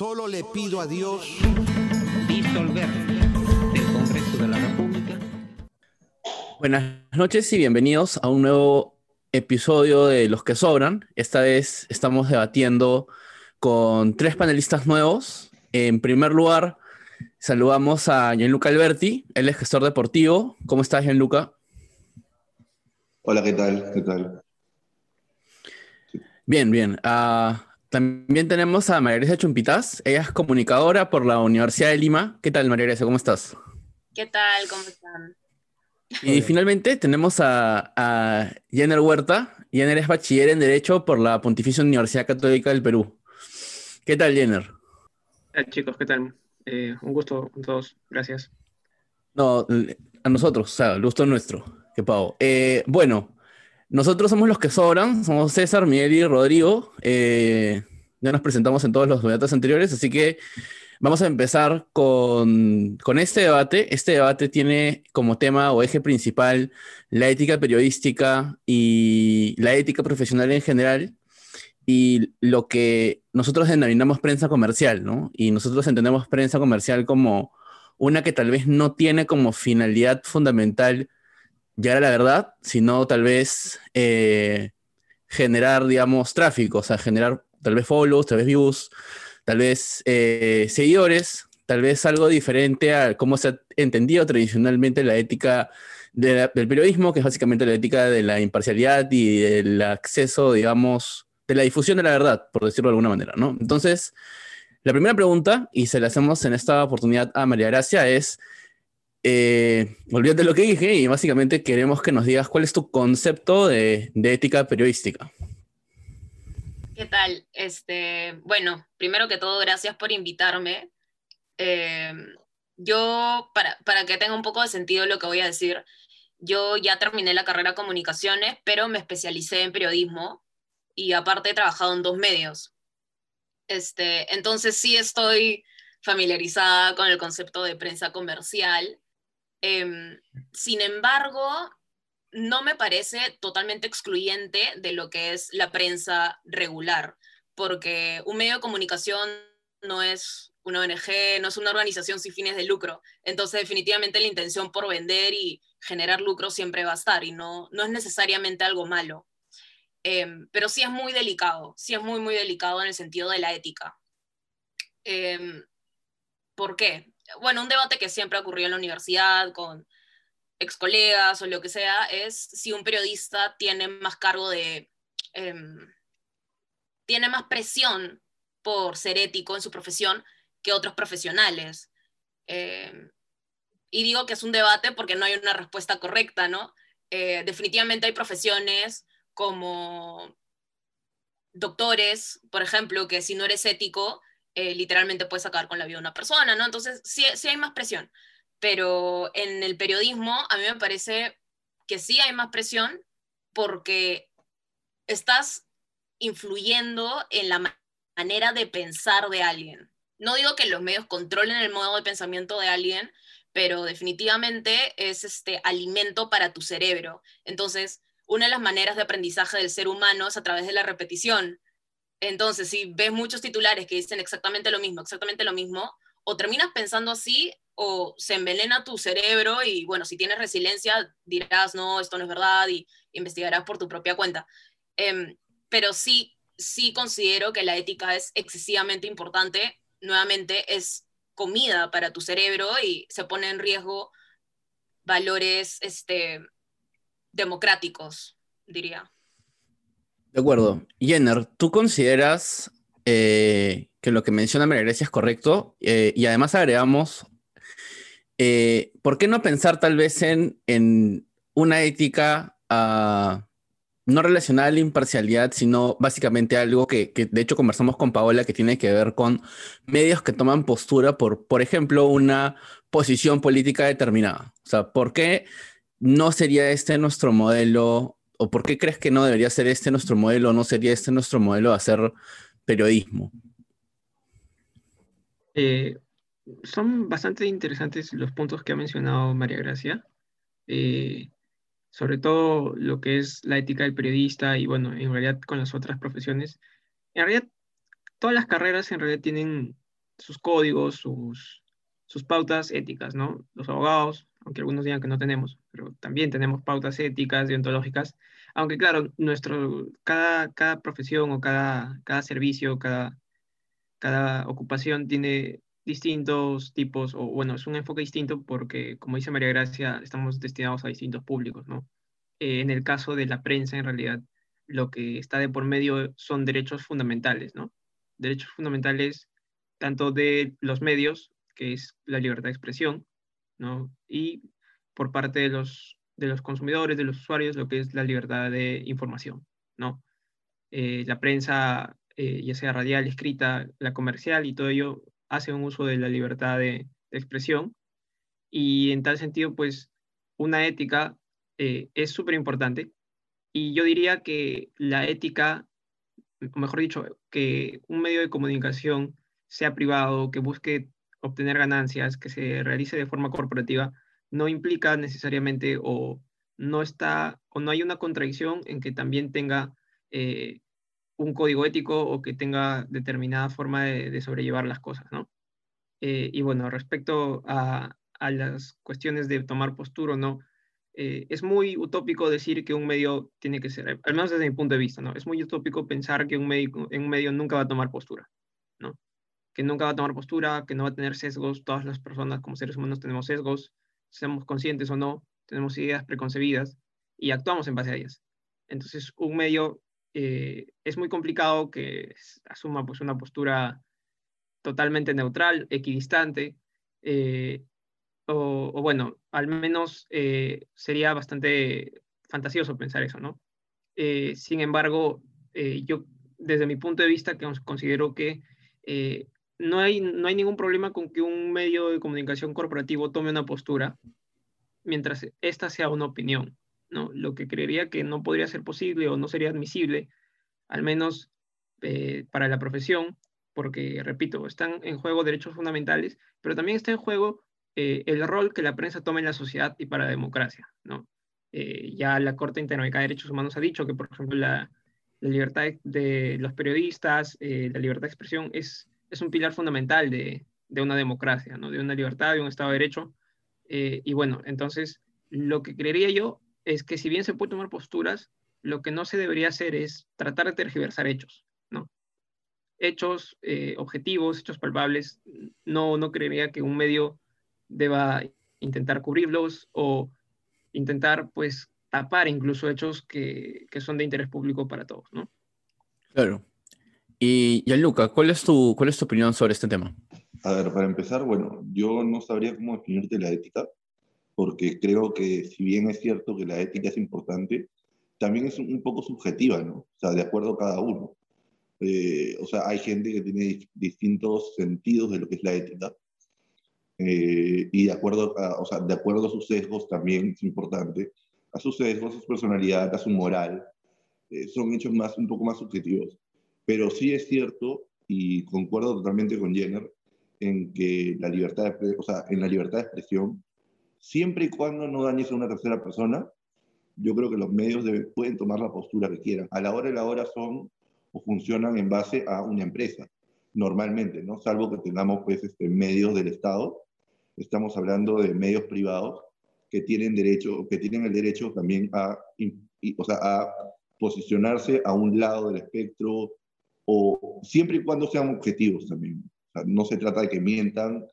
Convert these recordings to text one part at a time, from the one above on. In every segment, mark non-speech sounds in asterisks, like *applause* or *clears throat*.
Solo le pido a Dios disolver del Congreso de la República. Buenas noches y bienvenidos a un nuevo episodio de Los que Sobran. Esta vez estamos debatiendo con tres panelistas nuevos. En primer lugar, saludamos a Gianluca Alberti, él es gestor deportivo. ¿Cómo estás, Gianluca? Hola, ¿qué tal? ¿Qué tal? Bien, bien. Ah, también tenemos a María Grecia Chumpitas. Ella es comunicadora por la Universidad de Lima. ¿Qué tal, María Grecia? ¿Cómo estás? ¿Qué tal? ¿Cómo están? Y finalmente tenemos a, a Jenner Huerta. Jenner es bachiller en Derecho por la Pontificia Universidad Católica del Perú. ¿Qué tal, Jenner? Hola, chicos, ¿qué tal? Eh, un gusto con todos. Gracias. No, a nosotros, o sea, el gusto es nuestro. Qué pavo. Eh, bueno, nosotros somos los que sobran, somos César, Miguel y Rodrigo. Eh, ya nos presentamos en todos los debates anteriores, así que vamos a empezar con, con, este debate. Este debate tiene como tema o eje principal la ética periodística y la ética profesional en general y lo que nosotros denominamos prensa comercial, ¿no? Y nosotros entendemos prensa comercial como una que tal vez no tiene como finalidad fundamental llegar a la verdad, sino tal vez eh, generar, digamos, tráfico, o sea, generar tal vez follows, tal vez views, tal vez eh, seguidores, tal vez algo diferente a cómo se ha entendido tradicionalmente la ética del periodismo, que es básicamente la ética de la imparcialidad y del acceso, digamos, de la difusión de la verdad, por decirlo de alguna manera. Entonces, la primera pregunta, y se la hacemos en esta oportunidad a María Gracia, es, eh, olvídate lo que dije y básicamente queremos que nos digas cuál es tu concepto de ética periodística. ¿Qué tal? Este, bueno, primero que todo, gracias por invitarme. Eh, yo, para, para que tenga un poco de sentido lo que voy a decir, yo ya terminé la carrera de comunicaciones, pero me especialicé en periodismo y aparte he trabajado en dos medios. Este, entonces sí estoy familiarizada con el concepto de prensa comercial Em, sin embargo, no me parece totalmente excluyente de lo que es la prensa regular, porque un medio de comunicación no es una ONG, no es una organización sin fines de lucro. Entonces, definitivamente la intención por vender y generar lucro siempre va a estar y no, no es necesariamente algo malo. Em, pero sí es muy delicado, sí es muy, muy delicado en el sentido de la ética. Em, ¿Por qué? bueno, un debate que siempre ha ocurrido en la universidad con ex colegas o lo que sea, es si un periodista tiene más cargo de, em, tiene más presión por ser ético en su profesión que otros profesionales. Em, y digo que es un debate porque no hay una respuesta correcta, ¿no? Eh, definitivamente hay profesiones como doctores, por ejemplo, que si no eres ético, eh, literalmente puedes acabar con la vida de una persona, ¿no? Entonces, sí, sí hay más presión, pero en el periodismo a mí me parece que sí hay más presión porque estás influyendo en la manera de pensar de alguien. No digo que los medios controlen el modo de pensamiento de alguien, pero definitivamente es este alimento para tu cerebro. Entonces, una de las maneras de aprendizaje del ser humano es a través de la repetición. Entonces, si ves muchos titulares que dicen exactamente lo mismo, exactamente lo mismo, o terminas pensando así o se envenena tu cerebro y bueno, si tienes resiliencia dirás, no, esto no es verdad y investigarás por tu propia cuenta. Em, pero sí, sí considero que la ética es excesivamente importante. Nuevamente, es comida para tu cerebro y se pone en riesgo valores este, democráticos, diría. De acuerdo. Jenner, ¿tú consideras eh, que lo que menciona María Grecia es correcto? Eh, y además agregamos, eh, ¿por qué no pensar tal vez en, en una ética uh, no relacionada a la imparcialidad, sino básicamente algo que, que, de hecho conversamos con Paola, que tiene que ver con medios que toman postura por, por ejemplo, una posición política determinada? O sea, ¿por qué no sería este nuestro modelo ¿O por qué crees que no debería ser este nuestro modelo, no sería este nuestro modelo de hacer periodismo? Eh, son bastante interesantes los puntos que ha mencionado María Gracia, eh, sobre todo lo que es la ética del periodista y bueno, en realidad con las otras profesiones. En realidad, todas las carreras en realidad tienen sus códigos, sus, sus pautas éticas, ¿no? Los abogados, aunque algunos digan que no tenemos, pero también tenemos pautas éticas, deontológicas, aunque claro, nuestro, cada, cada profesión o cada, cada servicio, cada, cada ocupación tiene distintos tipos, o bueno, es un enfoque distinto porque, como dice María Gracia, estamos destinados a distintos públicos, ¿no? Eh, en el caso de la prensa, en realidad, lo que está de por medio son derechos fundamentales, ¿no? Derechos fundamentales tanto de los medios, que es la libertad de expresión, ¿no? Y por parte de los, de los consumidores, de los usuarios, lo que es la libertad de información, ¿no? Eh, la prensa, eh, ya sea radial, escrita, la comercial y todo ello, hace un uso de la libertad de, expresión. Y en tal sentido, pues, una ética eh, es súper importante. Y yo diría que la ética, o mejor dicho, que un medio de comunicación sea privado, que busque obtener ganancias, que se realice de forma corporativa, no implica necesariamente o no está o no hay una contradicción en que también tenga eh, un código ético o que tenga determinada forma de, sobrellevar las cosas, ¿no? Eh, y bueno, respecto a, las cuestiones de tomar postura o no, eh, es muy utópico decir que un medio tiene que ser, al menos desde mi punto de vista, ¿no? Es muy utópico pensar que un, médico, en un medio nunca va a tomar postura, ¿no? Que nunca va a tomar postura, que no va a tener sesgos, todas las personas como seres humanos tenemos sesgos, seamos conscientes o no, tenemos ideas preconcebidas y actuamos en base a ellas. Entonces, un medio eh, es muy complicado que asuma pues, una postura totalmente neutral, equidistante, eh, o, bueno, al menos eh, sería bastante fantasioso pensar eso, ¿no? sin embargo, yo desde mi punto de vista considero que no, hay, no hay ningún problema con que un medio de comunicación corporativo tome una postura mientras esta sea una opinión. ¿No? Lo que creería que no podría ser posible o no sería admisible, al menos eh, para la profesión, porque, repito, están en juego derechos fundamentales, pero también está en juego eh, el rol que la prensa toma en la sociedad y para la democracia. ¿no? Eh, ya la Corte Interamericana de Derechos Humanos ha dicho que, por ejemplo, la, libertad de, los periodistas, la libertad de expresión es, es un pilar fundamental de, de una democracia, ¿no? de una libertad, de un Estado de Derecho. y bueno, entonces, lo que creería yo es que si bien se puede tomar posturas, lo que no se debería hacer es tratar de tergiversar hechos, ¿no? Hechos eh, objetivos, hechos palpables, no, no creería que un medio deba intentar cubrirlos o intentar, pues, tapar incluso hechos que, que son de interés público para todos, ¿no? Claro. Y Luca, ¿cuál es, tu, ¿cuál es tu opinión sobre este tema? A ver, para empezar, bueno, yo no sabría cómo definirte la ética, porque creo que si bien es cierto que la ética es importante, también es un poco subjetiva, ¿no? O sea, de acuerdo a cada uno. Eh, o sea, hay gente que tiene distintos sentidos de lo que es la ética. Eh, y de acuerdo, a, o sea, de acuerdo a sus sesgos también es importante. A sus sesgos, a su personalidad, a su moral. Eh, son hechos más, un poco más subjetivos. Pero sí es cierto, y concuerdo totalmente con Jenner, en que la libertad de, o sea, en la libertad de expresión siempre y cuando no dañes a una tercera persona, yo creo que los medios pueden tomar la postura que quieran. A la hora y la hora son o funcionan en base a una empresa, normalmente, ¿no? Salvo que tengamos pues este, medios del Estado, estamos hablando de medios privados que tienen derecho, que tienen el derecho también a, o sea, a posicionarse a un lado del espectro o siempre y cuando sean objetivos también. no se trata de que mientan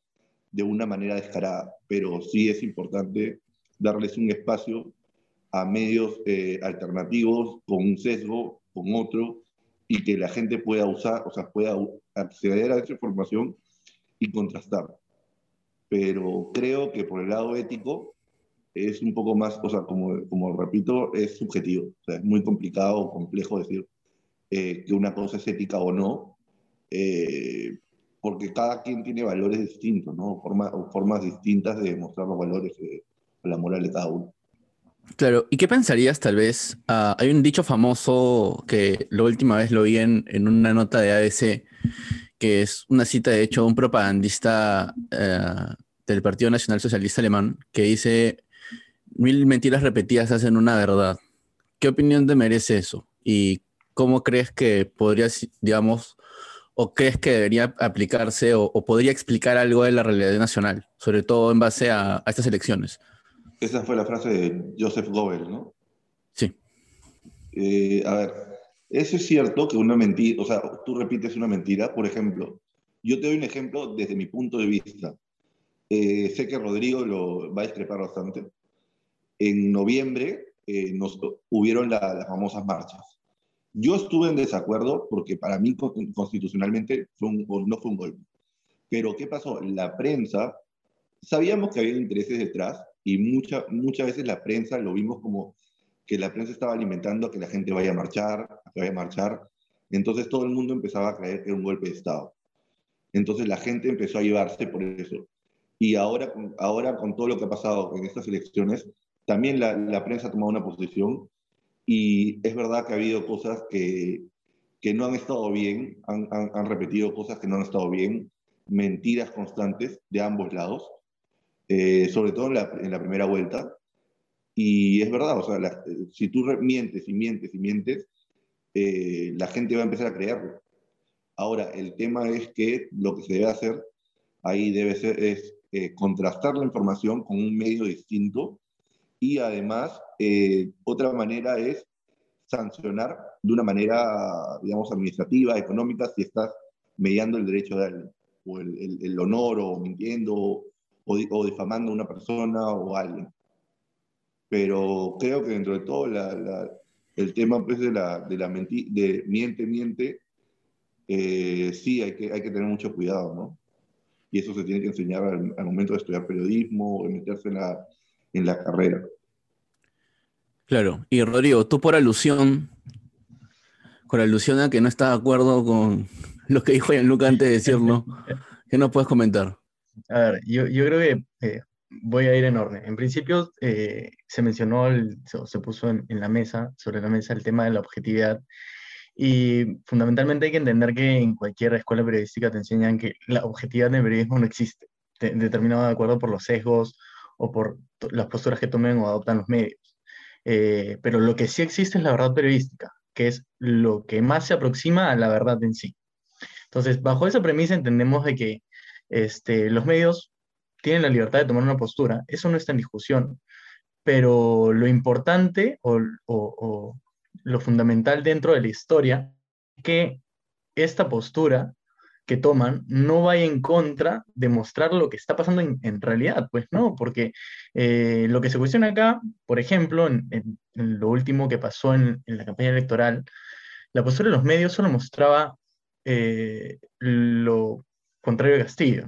de una manera descarada, pero sí es importante darles un espacio a medios eh, alternativos con un sesgo, con otro, y que la gente pueda usar, o sea, pueda acceder a esa información y contrastar. Pero creo que por el lado ético es un poco más, o sea, como, como repito, es subjetivo. O sea, es muy complicado o complejo decir eh, que una cosa es ética o no. Eh, porque cada quien tiene valores distintos, ¿no? Forma, formas distintas de demostrar los valores de la moral de cada uno. Claro, ¿y qué pensarías tal vez? Ah, hay un dicho famoso que la última vez lo vi en, en, una nota de ABC, que es una cita de hecho de un propagandista eh, del Partido Nacional Socialista Alemán, que dice, mil mentiras repetidas hacen una verdad. ¿Qué opinión te merece eso? ¿Y cómo crees que podrías, digamos, ¿O crees que debería aplicarse o, o podría explicar algo de la realidad nacional, sobre todo en base a, a estas elecciones? Esa fue la frase de Joseph Goebbels, ¿no? Sí. Eh, a ver, eso es cierto que una mentira, o sea, tú repites una mentira, por ejemplo, yo te doy un ejemplo desde mi punto de vista. Eh, sé que Rodrigo lo va a discrepar bastante. En noviembre eh, nos hubieron la- las famosas marchas. Yo estuve en desacuerdo porque para mí con- constitucionalmente no fue un golpe. Pero ¿qué pasó? La prensa, sabíamos que había intereses detrás y mucha, muchas veces la prensa lo vimos como que la prensa estaba alimentando a que la gente vaya a marchar, a que vaya a marchar. Entonces todo el mundo empezaba a creer que era un golpe de Estado. Entonces la gente empezó a llevarse por eso. Y ahora, ahora con todo lo que ha pasado en estas elecciones, también la, la prensa ha tomado una posición y es verdad que ha habido cosas que, que no han estado bien, han, han- han repetido cosas que no han estado bien, mentiras constantes de ambos lados, eh, sobre todo en la, en la primera vuelta. Y es verdad, o sea, la- si tú mientes y mientes y mientes, eh, la gente va a empezar a creerlo. Ahora, el tema es que lo que se debe hacer ahí debe ser es eh, contrastar la información con un medio distinto y además eh, otra manera es sancionar de una manera, digamos, administrativa, económica, si estás mediando el derecho de alguien, o el, el- el honor, o mintiendo, o, o difamando a una persona o a alguien. Pero creo que dentro de todo la- la- el tema pues, de la, de la menti- de miente, miente, eh, sí hay que, hay que tener mucho cuidado, ¿no? Y eso se tiene que enseñar al, al momento de estudiar periodismo, de meterse en la, en la carrera. Claro. Y Rodrigo, tú por alusión, con alusión a que no estás de acuerdo con *laughs* lo que dijo Gianluca antes de decirlo, ¿qué nos puedes comentar? A ver, yo, yo creo que eh, voy a ir en orden. En principio, eh, se mencionó, el- se, se puso en, en la mesa, sobre la mesa, el tema de la objetividad. Y fundamentalmente hay que entender que en cualquier escuela periodística te enseñan que la objetividad del periodismo no existe, de- determinado de acuerdo por los sesgos o por las posturas que tomen o adoptan los medios. Eh, pero lo que sí existe es la verdad periodística, que es lo que más se aproxima a la verdad en sí. Entonces, bajo esa premisa entendemos de que este, los medios tienen la libertad de tomar una postura, eso no está en discusión, pero lo importante o- o lo fundamental dentro de la historia es que esta postura que toman no vaya en contra de mostrar lo que está pasando en, en realidad, pues no, porque eh, lo que se cuestiona acá, por ejemplo, en, lo último que pasó en, la campaña electoral, la postura de los medios solo mostraba eh, lo contrario de Castillo.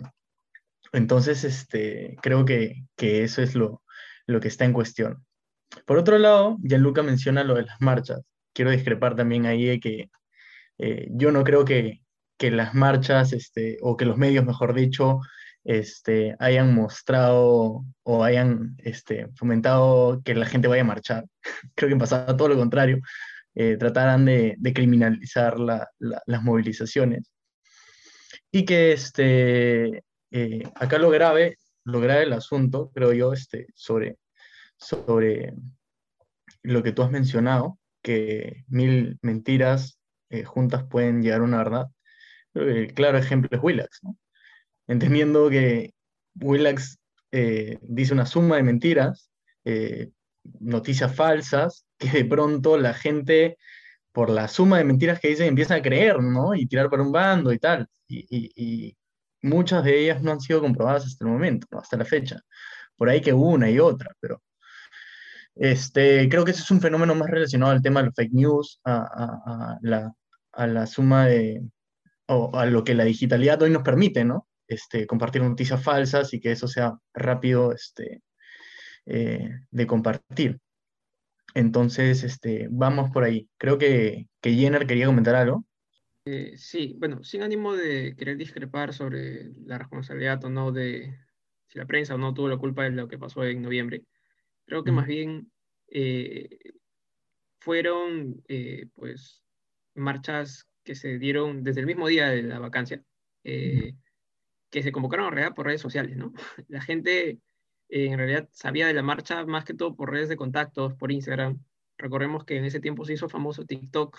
Entonces, este, creo que, que eso es lo, lo que está en cuestión. Por otro lado, Gianluca menciona lo de las marchas. Quiero discrepar también ahí de que eh, yo no creo que, que las marchas, este, o que los medios, mejor dicho, este, hayan mostrado o hayan este, fomentado que la gente vaya a marchar. *laughs* Creo que pasaba todo lo contrario. Eh, trataran de, de criminalizar la- la- las movilizaciones. Y que este, eh, acá lo grave, lo grave del asunto, creo yo, este, sobre, sobre lo que tú has mencionado, que mil mentiras eh, juntas pueden llegar a una verdad. El claro ejemplo es Willax. Entendiendo que Willax eh, dice una suma de mentiras, eh, noticias falsas, que de pronto la gente, por la suma de mentiras que dicen, empieza a creer, ¿no? Y tirar para un bando y tal. Y, y- muchas de ellas no han sido comprobadas hasta el momento. Hasta la fecha. Por ahí que una y otra, pero este, creo que ese es un fenómeno más relacionado al tema de los fake news, a la, a la suma de, o a lo que la digitalidad hoy nos permite, ¿no? Este, compartir noticias falsas y que eso sea rápido este, eh, de compartir. Entonces, este, vamos por ahí. Creo que, que Jenner quería comentar algo. Eh, sí, bueno, sin ánimo de querer discrepar sobre la responsabilidad o no de si la prensa o no tuvo la culpa de lo que pasó en noviembre, creo que más bien eh, fueron eh, pues marchas que se dieron desde el mismo día de la vacancia, eh, que se convocaron en realidad por redes sociales, ¿no? *laughs* La gente eh, en realidad sabía de la marcha más que todo por redes de contactos, por Instagram. Recordemos que en ese tiempo se hizo famoso TikTok.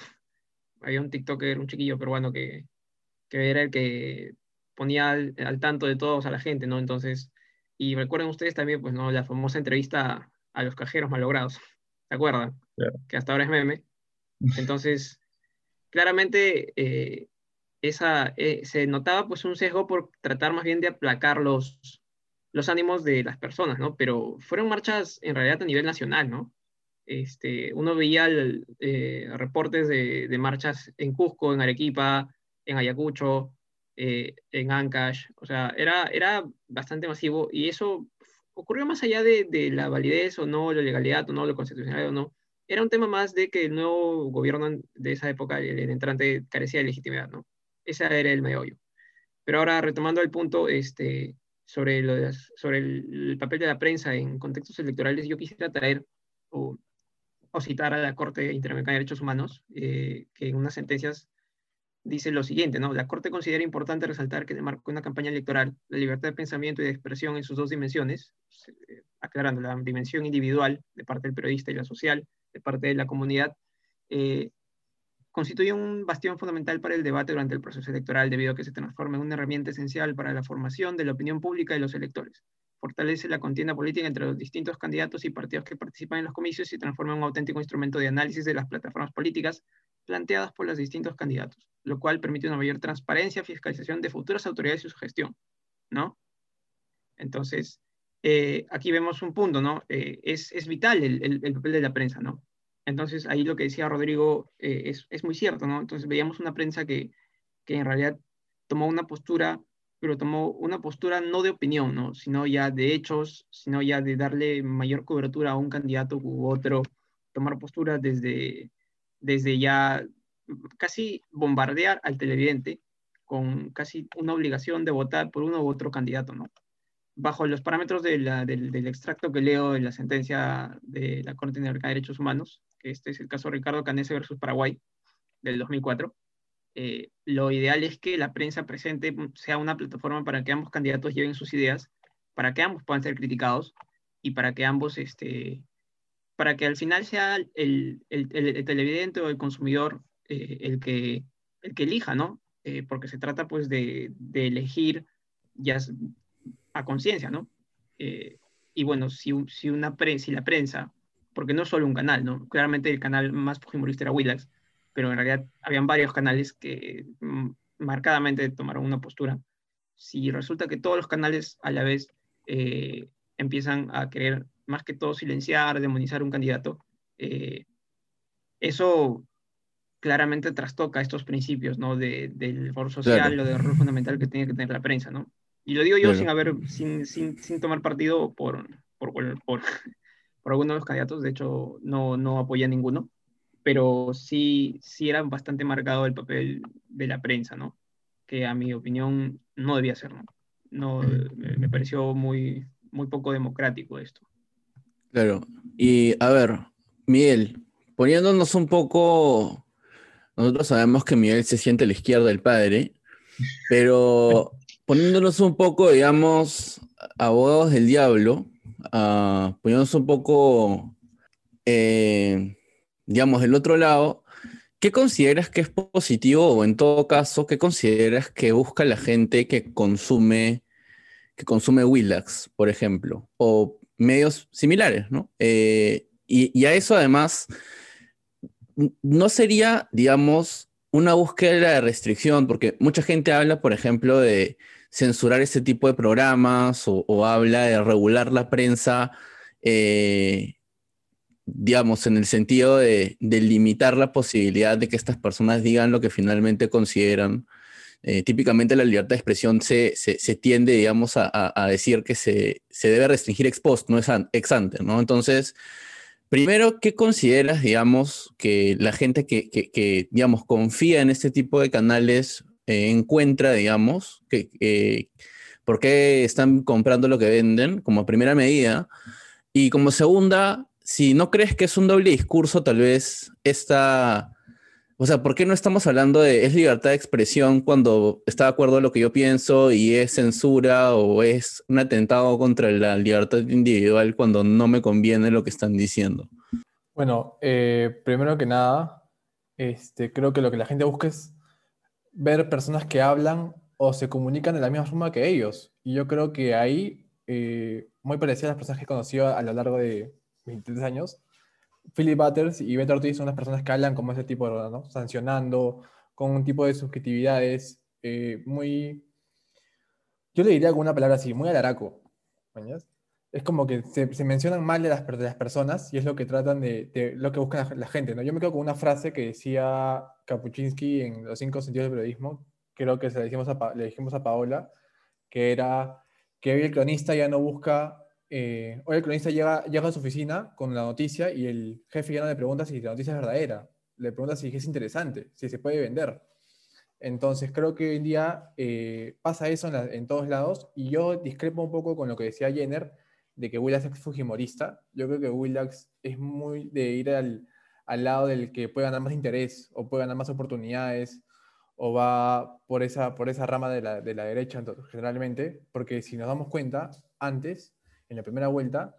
Había un TikToker, un chiquillo peruano que, que era el que ponía al, al tanto de todos a la gente, ¿no? Entonces, y recuerden ustedes también, pues, ¿no? La famosa entrevista a los cajeros malogrados, ¿se acuerdan? Que hasta ahora es meme. *laughs* Entonces, claramente eh, esa, eh, se notaba pues un sesgo por tratar más bien de aplacar los, los ánimos de las personas, ¿no? Pero fueron marchas en realidad a nivel nacional, ¿no? Este, uno veía el, eh, reportes de, de marchas en Cusco, en Arequipa, en Ayacucho, eh, en Ancash, o sea, era, era bastante masivo y eso ocurrió más allá de, de la validez o no, la legalidad o no, lo constitucional o no, era un tema más de que el nuevo gobierno de esa época, el, el entrante, carecía de legitimidad, ¿no? Ese era el meollo. Pero ahora, retomando el punto este, sobre, lo de sobre el, el papel de la prensa en contextos electorales, yo quisiera traer o, o citar a la Corte Interamericana de Derechos Humanos, eh, que en unas sentencias dice lo siguiente, ¿no? La Corte considera importante resaltar que en el marco de una campaña electoral, la libertad de pensamiento y de expresión en sus dos dimensiones, eh, aclarando la dimensión individual de parte del periodista y la social de parte de la comunidad, eh, constituye un bastión fundamental para el debate durante el proceso electoral debido a que se transforma en una herramienta esencial para la formación de la opinión pública de los electores. Fortalece la contienda política entre los distintos candidatos y partidos que participan en los comicios y transforma en un auténtico instrumento de análisis de las plataformas políticas planteadas por los distintos candidatos, lo cual permite una mayor transparencia, fiscalización de futuras autoridades y su gestión, ¿no? Entonces, eh, aquí vemos un punto, ¿no? Eh, es, es vital el, el- el papel de la prensa, ¿no? Entonces, ahí lo que decía Rodrigo eh, es, es muy cierto, ¿no? Entonces, veíamos una prensa que, que en realidad tomó una postura, pero tomó una postura no de opinión, ¿no? Sino ya de hechos, sino ya de darle mayor cobertura a un candidato u otro, tomar postura desde, desde ya casi bombardear al televidente con casi una obligación de votar por uno u otro candidato, ¿no? Bajo los parámetros de la- del, del extracto que leo en la sentencia de la Corte Interamericana de Derechos Humanos, que este es el caso Ricardo Canese versus Paraguay del 2004, eh, lo ideal es que la prensa presente sea una plataforma para que ambos candidatos lleven sus ideas, para que ambos puedan ser criticados y para que ambos, este, para que al final sea el, el- el- el televidente o el consumidor eh, el, que, el que elija, ¿no? Eh, porque se trata pues de, de elegir ya a conciencia, ¿no? Eh, y bueno, si, un- si, una pre- si la prensa, porque no solo un canal, ¿no? Claramente el canal más fujimorista era Willax, pero en realidad habían varios canales que mm, marcadamente tomaron una postura. Si resulta que todos los canales a la vez eh, empiezan a querer más que todo silenciar, demonizar un candidato, eh, eso claramente trastoca estos principios, ¿no? De, del rol social Claro. o del rol fundamental que tiene que tener la prensa, ¿no? Y lo digo yo Claro. sin haber, sin, sin, sin tomar partido por, por, por, por, *laughs* por alguno de los candidatos, de hecho no, no apoyé a ninguno, pero sí, sí era bastante marcado el papel de la prensa, ¿no? Que a mi opinión no debía ser, ¿no? no me, me pareció muy, muy poco democrático esto. Claro. Y a ver, Miguel, poniéndonos un poco, nosotros sabemos que Miguel se siente a la izquierda del padre, pero *laughs* poniéndonos un poco, digamos, abogados del diablo, ah, poniéndonos un poco, eh, digamos, del otro lado, ¿qué consideras que es positivo o en todo caso, qué consideras que busca la gente que consume, que consume Willax, por ejemplo, o medios similares, ¿no? Eh, y, a eso además, no sería, digamos, una búsqueda de restricción, porque mucha gente habla, por ejemplo, de censurar ese tipo de programas o, habla de regular la prensa, eh, digamos, en el sentido de, limitar la posibilidad de que estas personas digan lo que finalmente consideran. Eh, típicamente la libertad de expresión se, se, tiende, digamos, a, a- decir que se, se debe restringir ex post, no ex ante, ¿no? Entonces, primero, ¿qué consideras, digamos, que la gente que, que- que, digamos, confía en este tipo de canales eh, encuentra, digamos, que, que- por qué están comprando lo que venden como primera medida? Y como segunda, si no crees que es un doble discurso, tal vez esta... O sea, ¿por qué no estamos hablando de es libertad de expresión cuando está de acuerdo lo que yo pienso y es censura o es un atentado contra la libertad individual cuando no me conviene lo que están diciendo? Bueno, eh, primero que nada, este, creo que lo que la gente busca es ver personas que hablan o se comunican de la misma forma que ellos. Y yo creo que ahí, eh, muy parecido a las personas que he conocido a lo largo de 23 años, Philip Butters y Beto Ortiz son las personas que hablan como ese tipo de, ¿no? Sancionando, con un tipo de subjetividades eh, muy, yo le diría con una palabra así, muy alaraco. ¿mañas? Es como que se, mencionan mal de las, de las, personas y es lo que tratan de, lo que buscan la, gente. ¿no? Yo me quedo con una frase que decía Kapuczynski en Los cinco sentidos del periodismo, creo que se dijimos a, le dijimos a Paola, que era que hoy el cronista ya no busca, eh, hoy el cronista llega, llega a su oficina con la noticia y el jefe ya no le pregunta si la noticia es verdadera, le pregunta si es interesante, si se puede vender. Entonces creo que hoy en día eh, pasa eso en, en, todos lados y yo discrepo un poco con lo que decía Jenner de que Willax es fujimorista. Yo creo que Willax es muy de ir al, al, lado del que puede ganar más interés o puede ganar más oportunidades o va por esa, por esa rama de la, de la derecha generalmente, porque si nos damos cuenta, antes, en la primera vuelta,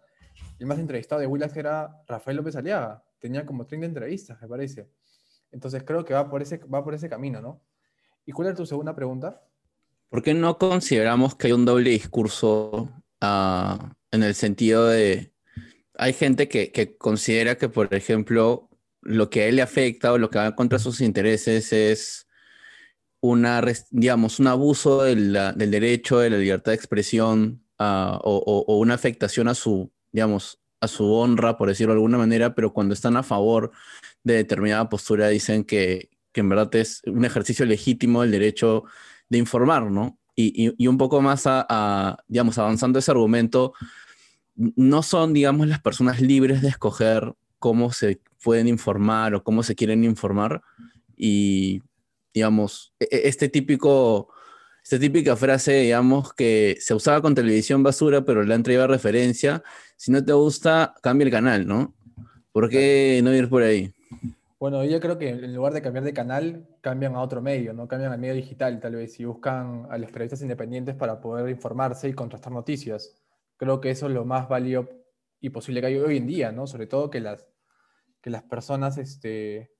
el más entrevistado de Willax era Rafael López Aliaga. Tenía como 30 entrevistas, me parece. Entonces creo que va por ese, va por ese camino, ¿no? ¿Y cuál es tu segunda pregunta? ¿Por qué no consideramos que hay un doble discurso uh, en el sentido de... Hay gente que, que, considera que, por ejemplo, lo que a él le afecta o lo que va contra sus intereses es una, digamos, un abuso de del derecho, de la libertad de expresión uh, o, o, una afectación a su, digamos, a su honra, por decirlo de alguna manera, pero cuando están a favor de determinada postura dicen que, que en verdad es un ejercicio legítimo el derecho de informar, ¿no? Y, y, y un poco más a, digamos, avanzando ese argumento, no son, digamos, las personas libres de escoger cómo se pueden informar o cómo se quieren informar. Y, digamos, este típico, esta típica frase, digamos, que se usaba con televisión basura, pero le han traído referencia, si no te gusta, cambia el canal, ¿no? ¿Por qué no ir por ahí? Bueno, yo creo que en lugar de cambiar de canal, cambian a otro medio, ¿no? Cambian al medio digital, tal vez, y buscan a los periodistas independientes para poder informarse y contrastar noticias. Creo que eso es lo más válido y posible que hay hoy en día, ¿no? Sobre todo que las, que las personas este,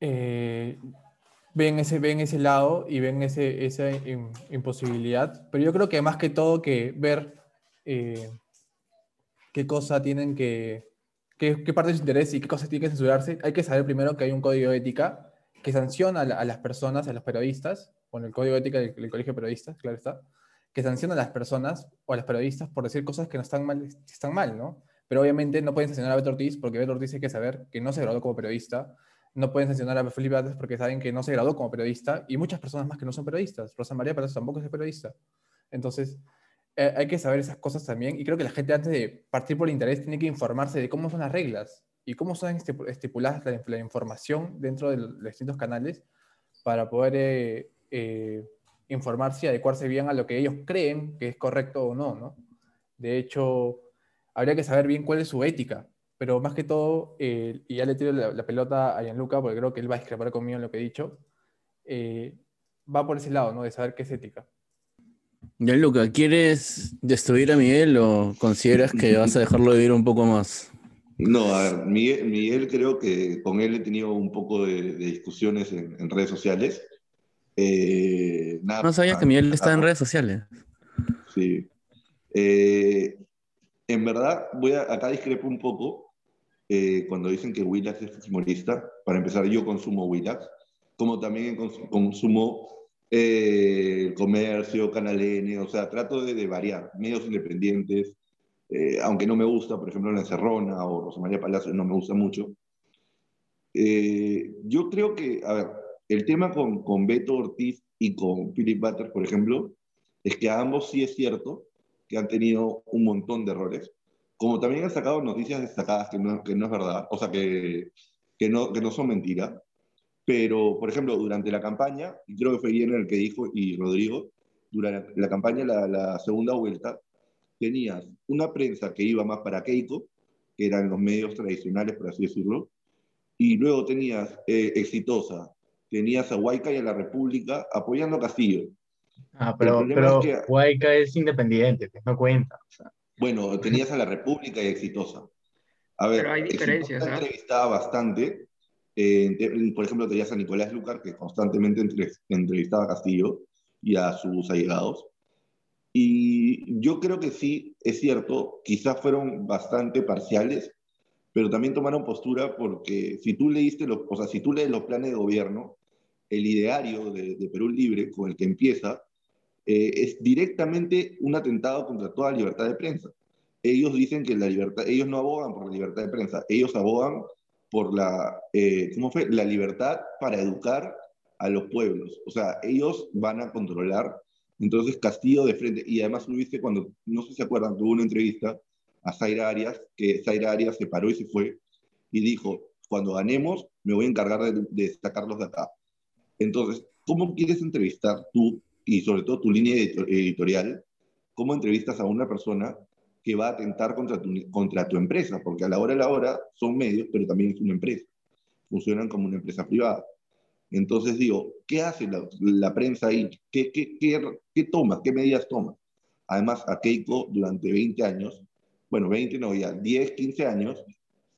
eh, ven, ese, ven ese lado y ven ese, esa imposibilidad. Pero yo creo que más que todo que ver eh, qué cosa tienen que qué, qué parte de su interés y qué cosas tiene que censurarse, hay que saber primero que hay un código de ética que sanciona a, la, a las personas, a los periodistas, bueno, el código de ética del, del, Colegio de Periodistas, claro está, que sanciona a las personas o a los periodistas por decir cosas que no están mal, ¿no? Pero obviamente no pueden sancionar a Beto Ortiz porque Beto Ortiz hay que saber que no se graduó como periodista, no pueden sancionar a Felipe Bates porque saben que no se graduó como periodista y muchas personas más que no son periodistas. Rosa María Palacio tampoco es periodista. Entonces, eh, hay que saber esas cosas también y creo que la gente antes de partir por interés tiene que informarse de cómo son las reglas y cómo son estipuladas la, la información dentro de los distintos canales para poder eh, eh, informarse y adecuarse bien a lo que ellos creen que es correcto o no, ¿no? De hecho, habría que saber bien cuál es su ética, pero más que todo, eh, y ya le tiro la, la, pelota a Gianluca porque creo que él va a discrepar conmigo en lo que he dicho, eh, va por ese lado, ¿no? De saber qué es ética. Ya, Luca, ¿quieres destruir a Miguel o consideras que vas a dejarlo vivir un poco más? No, a ver, Miguel, Miguel creo que con él he tenido un poco de, de discusiones en, en, redes sociales. Eh, nada, no sabía que Miguel está en redes sociales. Sí. Eh, en verdad, voy a, acá discrepo un poco eh, cuando dicen que Willax es fujimorista. Para empezar, yo consumo Willax, como también consumo el comercio, Canal N, o sea, trato de, de variar, medios independientes, aunque no me gusta, por ejemplo, La Encerrona o Rosa María Palacio, no me gusta mucho. Yo creo que, a ver, el tema con, con Beto Ortiz y con Philip Butter, por ejemplo, es que a ambos sí es cierto que han tenido un montón de errores, como también han sacado noticias destacadas que no, que no es verdad, o sea, que, que, no, que no son mentiras. Pero, por ejemplo, durante la campaña, y creo que fue bien el que dijo, y Rodrigo, durante la campaña, la, la, segunda vuelta, tenías una prensa que iba más para Keiko, que eran los medios tradicionales, por así decirlo, y luego tenías eh, Exitosa, tenías a Huayca y a la República apoyando a Castillo. Ah, pero, pero es que, Huayca es independiente, no cuenta. O sea. Bueno, tenías a la República y Exitosa. A ver, pero hay diferencias. Exitosa entrevistaba bastante, Eh, por ejemplo, tenías a Nicolás Lucar, que constantemente entre- entrevistaba a Castillo y a sus allegados. Y yo creo que sí, es cierto, quizás fueron bastante parciales, pero también tomaron postura porque si tú leíste los, o sea, si tú lees los planes de gobierno, el ideario de, de Perú Libre con el que empieza eh, es directamente un atentado contra toda libertad de prensa. Ellos dicen que la libertad, ellos no abogan por la libertad de prensa, ellos abogan por la, eh, ¿cómo fue? la libertad para educar a los pueblos. O sea, ellos van a controlar. Entonces Castillo de frente, y además lo viste cuando, no sé si se acuerdan, tuvo una entrevista a Zaira Arias, que Zaira Arias se paró y se fue, y dijo, cuando ganemos me voy a encargar de, de sacarlos de acá. Entonces, ¿cómo quieres entrevistar tú, y sobre todo tu línea edito- editorial, cómo entrevistas a una persona que va a atentar contra tu, contra tu empresa? Porque a la hora de la hora son medios, pero también es una empresa. Funcionan como una empresa privada. Entonces digo, ¿qué hace la, la prensa ahí? ¿Qué, qué, qué, qué toma? ¿Qué medidas toma? Además, a Keiko durante 20 años, bueno, 20 no, ya 10, 15 años,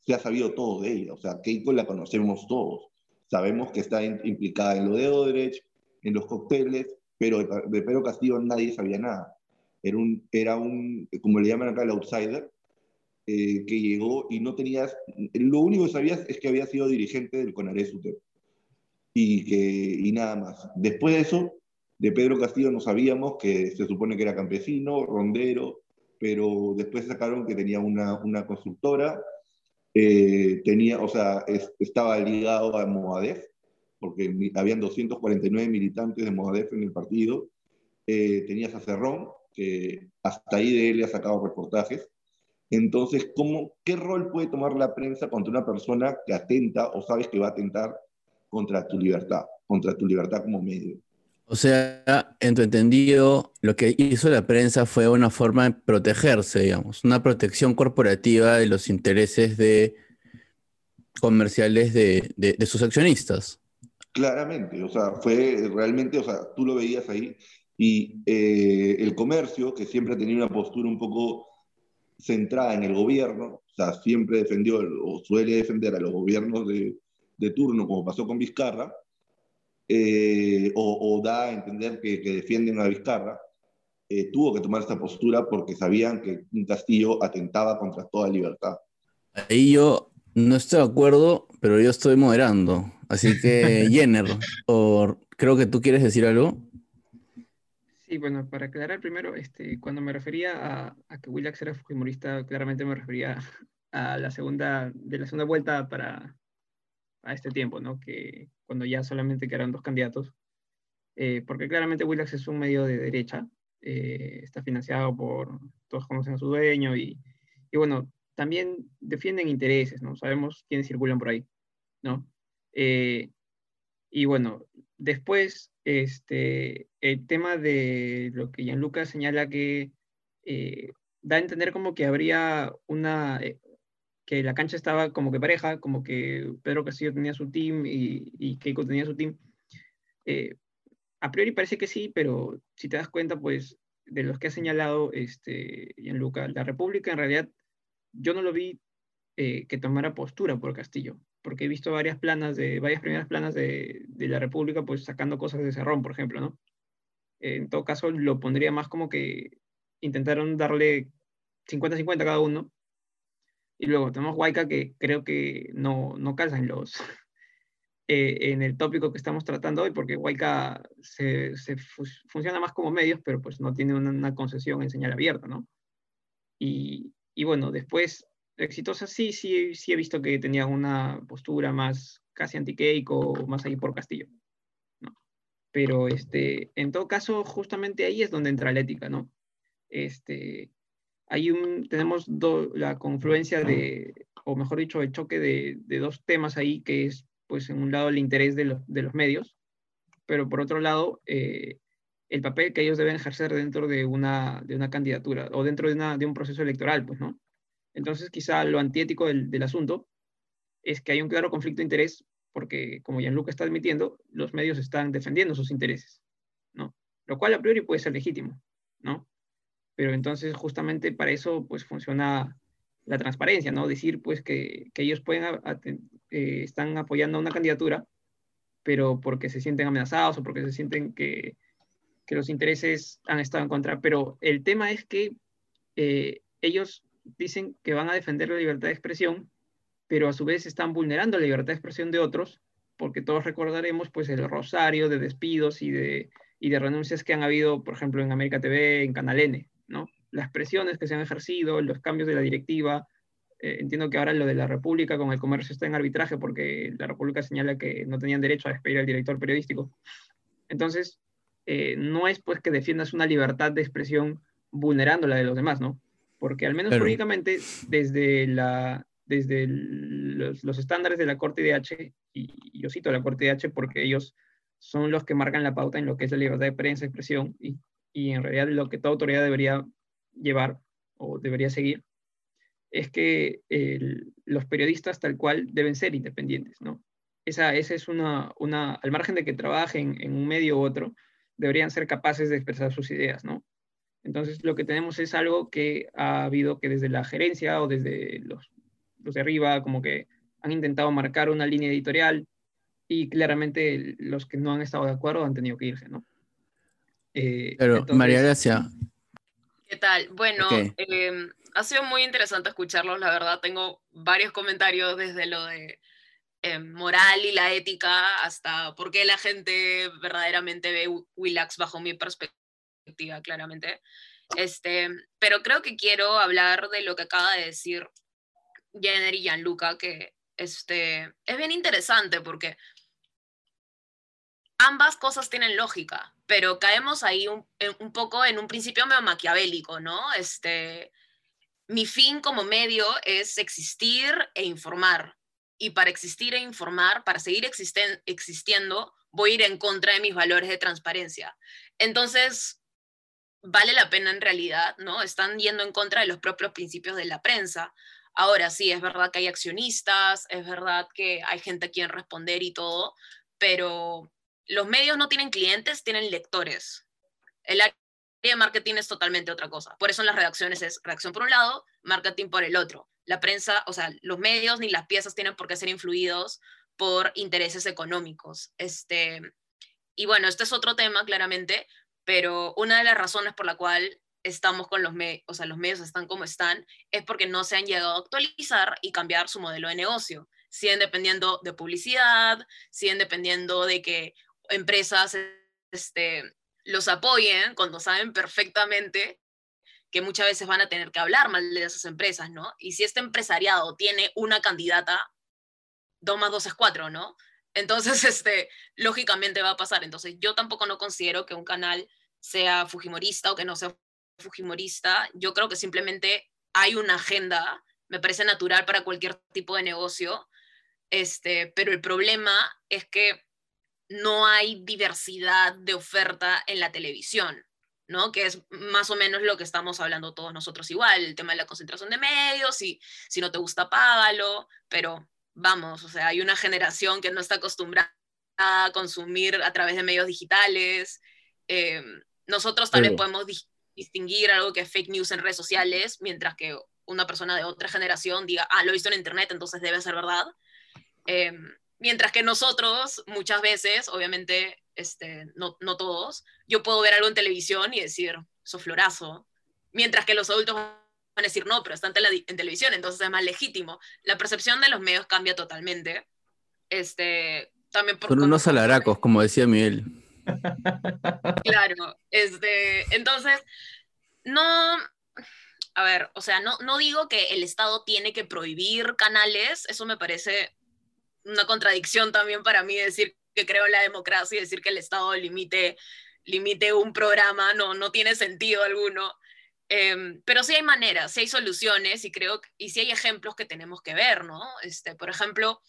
se ha sabido todo de ella. O sea, Keiko la conocemos todos. Sabemos que está in- implicada en lo de Odebrecht, en los cócteles, pero de, Pedro Castillo nadie sabía nada. Era un, era un, como le llaman acá, el outsider, eh, que llegó y no tenías, lo único que sabías es que había sido dirigente del CONARES UTEP y, que, y nada más. Después de eso, de Pedro Castillo no sabíamos que se supone que era campesino, rondero, pero después sacaron que tenía una, una constructora, eh, tenía, o sea, es- estaba ligado a Moadef, porque mi- habían 249 militantes de Moadef en el partido, eh, tenías a Cerrón, que hasta ahí de él ha sacado reportajes. Entonces, ¿cómo, ¿qué rol puede tomar la prensa contra una persona que atenta o sabes que va a atentar contra tu libertad, contra tu libertad como medio? O sea, en tu entendido, lo que hizo la prensa fue una forma de protegerse, digamos, una protección corporativa de los intereses comerciales de, de- de sus accionistas. Claramente, o sea, fue realmente, o sea, tú lo veías ahí y eh, el comercio, que siempre ha tenido una postura un poco centrada en el gobierno, o sea, siempre defendió o suele defender a los gobiernos de, de turno, como pasó con Vizcarra, eh, o, o da a entender que, que defienden a Vizcarra, eh, tuvo que tomar esta postura porque sabían que un Castillo atentaba contra toda libertad. Ahí yo no estoy de acuerdo, pero yo estoy moderando. Así que, *laughs* Jenner, o creo que tú quieres decir algo. Sí, bueno, para aclarar primero, este, cuando me refería a, a que Willax era fujimorista, claramente me refería a la segunda, de la segunda vuelta para a este tiempo, ¿no? Que cuando ya solamente quedaron dos candidatos, eh, porque claramente Willax es un medio de derecha, eh, está financiado por, todos conocen a su dueño y, y bueno, también defienden intereses, ¿no? Sabemos quiénes circulan por ahí, ¿no? Eh, y bueno, después, este, el tema de lo que Gianluca señala que eh, da a entender como que habría una, eh, que la cancha estaba como que pareja, como que Pedro Castillo tenía su team y, y Keiko tenía su team. Eh, a priori parece que sí, pero si te das cuenta, pues, de los que ha señalado este, Gianluca, la República en realidad yo no lo vi eh, que tomara postura por Castillo, porque he visto varias planas de, varias primeras planas de, la República, pues sacando cosas de Cerrón, por ejemplo, ¿no? en todo caso, lo pondría más como que intentaron darle 50-50 a cada uno. Y luego tenemos Huayca que creo que no, no calzan los, *laughs* eh, en el tópico que estamos tratando hoy, porque Huayca se, se fu- funciona más como medios, pero pues no tiene una, una concesión en señal abierta, ¿no? Y, y bueno, después, exitosa, sí, sí, sí he visto que tenía una postura más casi anti-Keiko, más ahí por Castillo. Pero este, en todo caso, justamente ahí es donde entra la ética, ¿no? Este, hay un, tenemos do- la confluencia de, o mejor dicho, el choque de, de dos temas ahí, que es, pues, en un lado el interés de, los- de los medios, pero por otro lado, eh, el papel que ellos deben ejercer dentro de una, de una candidatura o dentro de, una, de un proceso electoral, pues, ¿no? Entonces, quizá lo antiético del, del asunto es que hay un claro conflicto de interés porque, como Gianluca está admitiendo, los medios están defendiendo sus intereses, ¿no? Lo cual a priori puede ser legítimo, ¿no? Pero entonces, justamente para eso, pues, funciona la transparencia, ¿no? Decir, pues, que, que ellos pueden a- aten- eh, están apoyando a una candidatura, pero porque se sienten amenazados o porque se sienten que, que los intereses han estado en contra. Pero el tema es que eh, ellos dicen que van a defender la libertad de expresión, pero a su vez están vulnerando la libertad de expresión de otros, porque todos recordaremos pues el rosario de despidos y de, y de renuncias que han habido, por ejemplo, en América TV, en Canal N, ¿no? Las presiones que se han ejercido, los cambios de la directiva. Eh, entiendo que ahora lo de la República con el comercio está en arbitraje porque la República señala que no tenían derecho a despedir al director periodístico. Entonces, eh, no es pues que defiendas una libertad de expresión vulnerando la de los demás, ¿no? Porque al menos Pero- jurídicamente, desde, la, desde los, los estándares de la Corte de H, y yo cito la Corte de H porque ellos son los que marcan la pauta en lo que es la libertad de prensa, expresión, y, y en realidad lo que toda autoridad debería llevar o debería seguir, es que los periodistas tal cual deben ser independientes, ¿no? Esa, esa es una, una, al margen de que trabajen en un medio u otro, deberían ser capaces de expresar sus ideas, ¿no? Entonces, lo que tenemos es algo que ha habido que desde la gerencia o desde los, los de arriba, como que han intentado marcar una línea editorial y claramente los que no han estado de acuerdo han tenido que irse, ¿no? Eh, Pero, entonces- María Gracia, ¿Qué tal? Bueno, Ok. em, ha sido muy interesante escucharlos, la verdad. Tengo varios comentarios desde lo de em, moral y la ética hasta por qué la gente verdaderamente ve Wi- Willax bajo mi perspectiva, claramente. Este, pero creo que quiero hablar de lo que acaba de decir Jenner y Gianluca, que este, es bien interesante porque ambas cosas tienen lógica, pero caemos ahí un, poco en un principio medio maquiavélico, ¿no? Este, mi fin como medio es existir e informar. Y para existir e informar, para seguir existen- existiendo, voy a ir en contra de mis valores de transparencia. Entonces, vale la pena en realidad, ¿no? Están yendo en contra de los propios principios de la prensa. Ahora sí, es verdad que hay accionistas, es verdad que hay gente a quien responder y todo, pero los medios no tienen clientes, tienen lectores. El área de marketing es totalmente otra cosa. Por eso en las redacciones es redacción por un lado, marketing por el otro. La prensa, o sea, los medios ni las piezas tienen por qué ser influidos por intereses económicos. Este, y bueno, este es otro tema, claramente, pero una de las razones por la cual estamos con los medios, o sea, los medios están como están, es porque no se han llegado a actualizar y cambiar su modelo de negocio. Siguen dependiendo de publicidad, siguen dependiendo de que empresas este, los apoyen cuando saben perfectamente que muchas veces van a tener que hablar mal de esas empresas, ¿no? Y si este empresariado tiene una candidata, 2 más 2 es 4, ¿no? Entonces, *laughs* este, lógicamente va a pasar. Entonces, yo tampoco no considero que un canal sea fujimorista o que no sea fujimorista. Yo creo que simplemente hay una agenda, me parece natural para cualquier tipo de negocio, este, pero el problema es que no hay diversidad de oferta en la televisión, ¿no? Que es más o menos lo que estamos hablando todos nosotros igual, el tema de la concentración de medios, y si no te gusta, págalo, pero vamos, o sea, hay una generación que no está acostumbrada a consumir a través de medios digitales. Eh, nosotros Pero- podemos dis- distinguir algo que es fake news en redes sociales, mientras que una persona de otra generación diga, ah, lo he visto en internet, entonces debe ser verdad. Eh, mientras que nosotros, muchas veces, obviamente, este, no, no todos, yo puedo ver algo en televisión y decir, eso florazo. Mientras que los adultos van a decir, no, pero está en, tele- en televisión, entonces es más legítimo. La percepción de los medios cambia totalmente. Este, también por son unos alaracos, como decía Miguel. *laughs* Claro, este, entonces, no, a ver, o sea, no, no digo que el Estado tiene que prohibir canales, eso me parece una contradicción también para mí decir que creo en la democracia y decir que el Estado limite, limite un programa, no, no tiene sentido alguno. Em, pero sí hay maneras, sí hay soluciones y creo, y sí hay ejemplos que tenemos que ver, ¿no? Este, por ejemplo,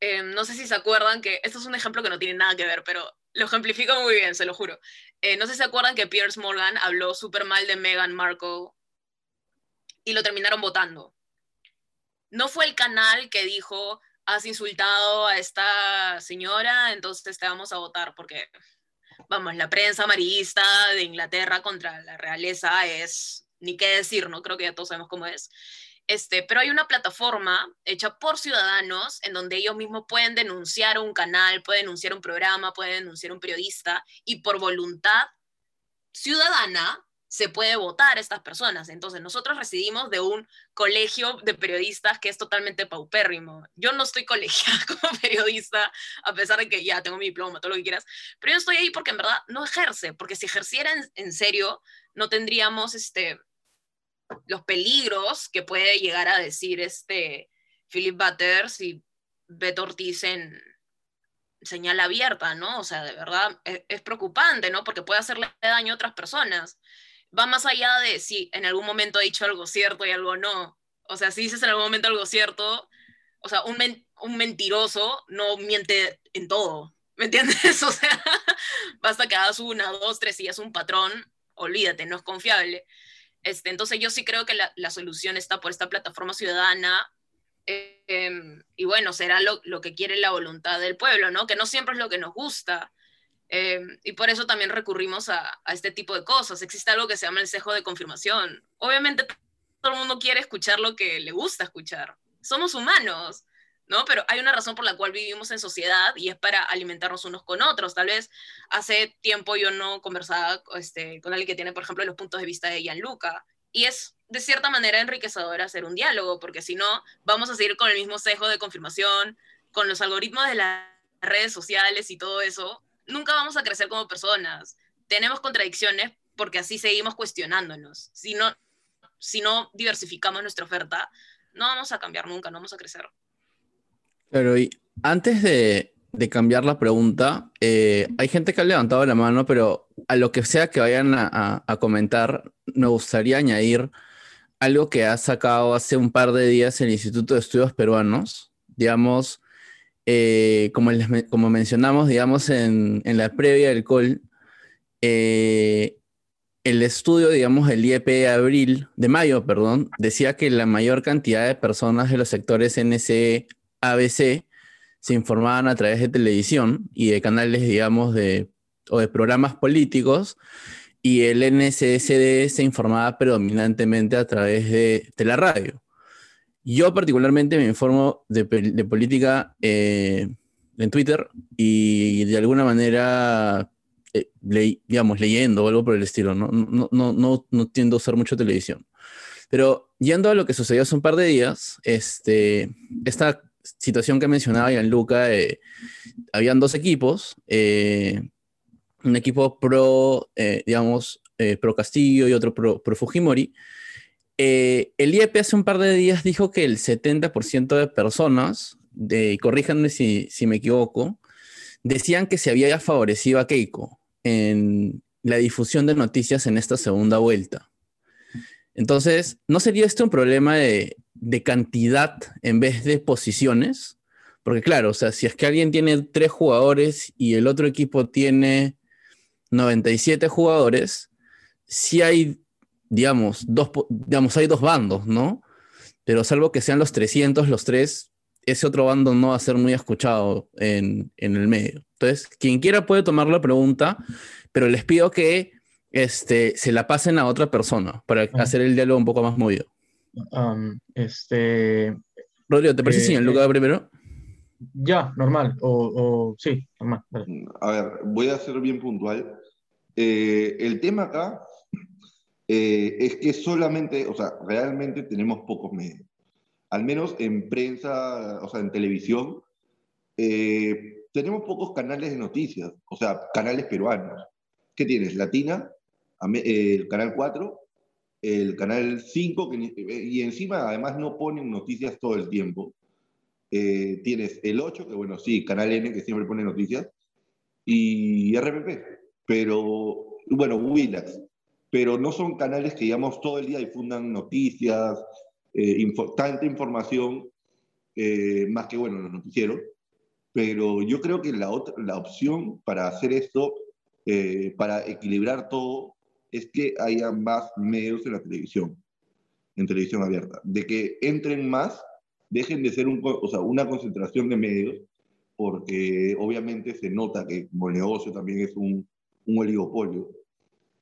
em, no sé si se acuerdan que, esto es un ejemplo que no tiene nada que ver, pero lo ejemplifico muy bien, se lo juro. Eh, no sé si se acuerdan que Piers Morgan habló súper mal de Meghan Markle y lo terminaron votando. No fue el canal que dijo, has insultado a esta señora, entonces te vamos a votar, porque, vamos, la prensa amarillista de Inglaterra contra la realeza es, ni qué decir, ¿no? Creo que ya todos sabemos cómo es. Este, pero hay una plataforma hecha por ciudadanos en donde ellos mismos pueden denunciar un canal, pueden denunciar un programa, pueden denunciar un periodista y por voluntad ciudadana se puede votar a estas personas. Entonces, nosotros residimos de un colegio de periodistas que es totalmente paupérrimo. Yo no estoy colegiada *laughs* como periodista, a pesar de que ya tengo mi diploma, todo lo que quieras, pero yo estoy ahí porque en verdad no ejerce, porque si ejerciera en, serio, no tendríamos este, los peligros que puede llegar a decir este Philip Butters y Beto Ortiz en señal abierta, ¿no? O sea, de verdad es, es preocupante, ¿no? Porque puede hacerle daño a otras personas va más allá de si en algún momento ha dicho algo cierto y algo no. O sea, si dices en algún momento algo cierto, o sea, un, un mentiroso no miente en todo, ¿me entiendes? *laughs* O sea, basta que hagas una, dos, tres y es un patrón, olvídate, no es confiable. Este, entonces yo sí creo que la, la solución está por esta plataforma ciudadana eh, y bueno, será lo, lo, que quiere la voluntad del pueblo, ¿no? Que no siempre es lo que nos gusta, eh, y por eso también recurrimos a, a, este tipo de cosas. Existe algo que se llama el cejo de confirmación. Obviamente todo el mundo quiere escuchar lo que le gusta escuchar. Somos humanos, ¿no? Pero hay una razón por la cual vivimos en sociedad y es para alimentarnos unos con otros. Tal vez hace tiempo yo no conversaba este, con alguien que tiene, por ejemplo, los puntos de vista de Gianluca. Y es de cierta manera enriquecedor hacer un diálogo, porque si no, vamos a seguir con el mismo cejo de confirmación, con los algoritmos de las redes sociales y todo eso, nunca vamos a crecer como personas. Tenemos contradicciones porque así seguimos cuestionándonos. Si no, si no diversificamos nuestra oferta, no vamos a cambiar nunca, no vamos a crecer. Pero y antes de, de cambiar la pregunta, eh, hay gente que ha levantado la mano, pero a lo que sea que vayan a, a, a comentar, me gustaría añadir algo que ha sacado hace un par de días el Instituto de Estudios Peruanos, digamos, eh, como, les, como, mencionamos, digamos, en, en, la previa del call, eh, el estudio, digamos, el IEP de abril, de mayo, perdón, decía que la mayor cantidad de personas de los sectores NC, ABC, se informaban a través de televisión y de canales, digamos, de, o de programas políticos, y el NCSD se informaba predominantemente a través de, de la radio. Yo particularmente me informo de, de política eh, en Twitter y de alguna manera, eh, le, digamos, leyendo o algo por el estilo. ¿no? No, no, no, no tiendo a usar mucho televisión. Pero yendo a lo que sucedió hace un par de días, este, esta situación que mencionaba Gianluca, eh, habían dos equipos, eh, un equipo pro, eh, digamos, pro Castillo y otro pro, pro Fujimori, eh, el IEP hace un par de días dijo que el 70% de personas, de, corríjanme si, me equivoco, decían que se había favorecido a Keiko en la difusión de noticias en esta segunda vuelta. Entonces, ¿no sería este un problema de, de cantidad en vez de posiciones? Porque claro, o sea, si es que alguien tiene tres jugadores y el otro equipo tiene 97 jugadores, si hay digamos, dos, digamos, hay dos bandos, ¿no? Pero salvo que sean los 300, los tres, ese otro bando no va a ser muy escuchado en, en el medio. Entonces, quien quiera puede tomar la pregunta, pero les pido que este, se la pasen a otra persona para uh hacer el diálogo un poco más movido. Um, este... Rodrigo, ¿te parece eh, si en lugar primero? Ya, normal, o, o sí, normal. Vale. A ver, voy a ser bien puntual. Eh, el tema acá eh, es que solamente, o sea, realmente tenemos pocos medios. Al menos en prensa, o sea, en televisión, eh, tenemos pocos canales de noticias, o sea, canales peruanos. ¿Qué tienes? Latina, el canal 4, el canal 5, que, y encima además no ponen noticias todo el tiempo. Eh, tienes el 8, que bueno, sí, canal N, que siempre pone noticias, y RPP, pero bueno, Willax pero no son canales que, digamos, todo el día difundan noticias, eh, tanta información, eh, más que, bueno, los noticieros. Pero yo creo que la, otra, la opción para hacer esto, eh, para equilibrar todo, es que haya más medios en la televisión, en televisión abierta. De que entren más, dejen de ser un, o sea, una concentración de medios, porque obviamente se nota que como negocio también es un, un oligopolio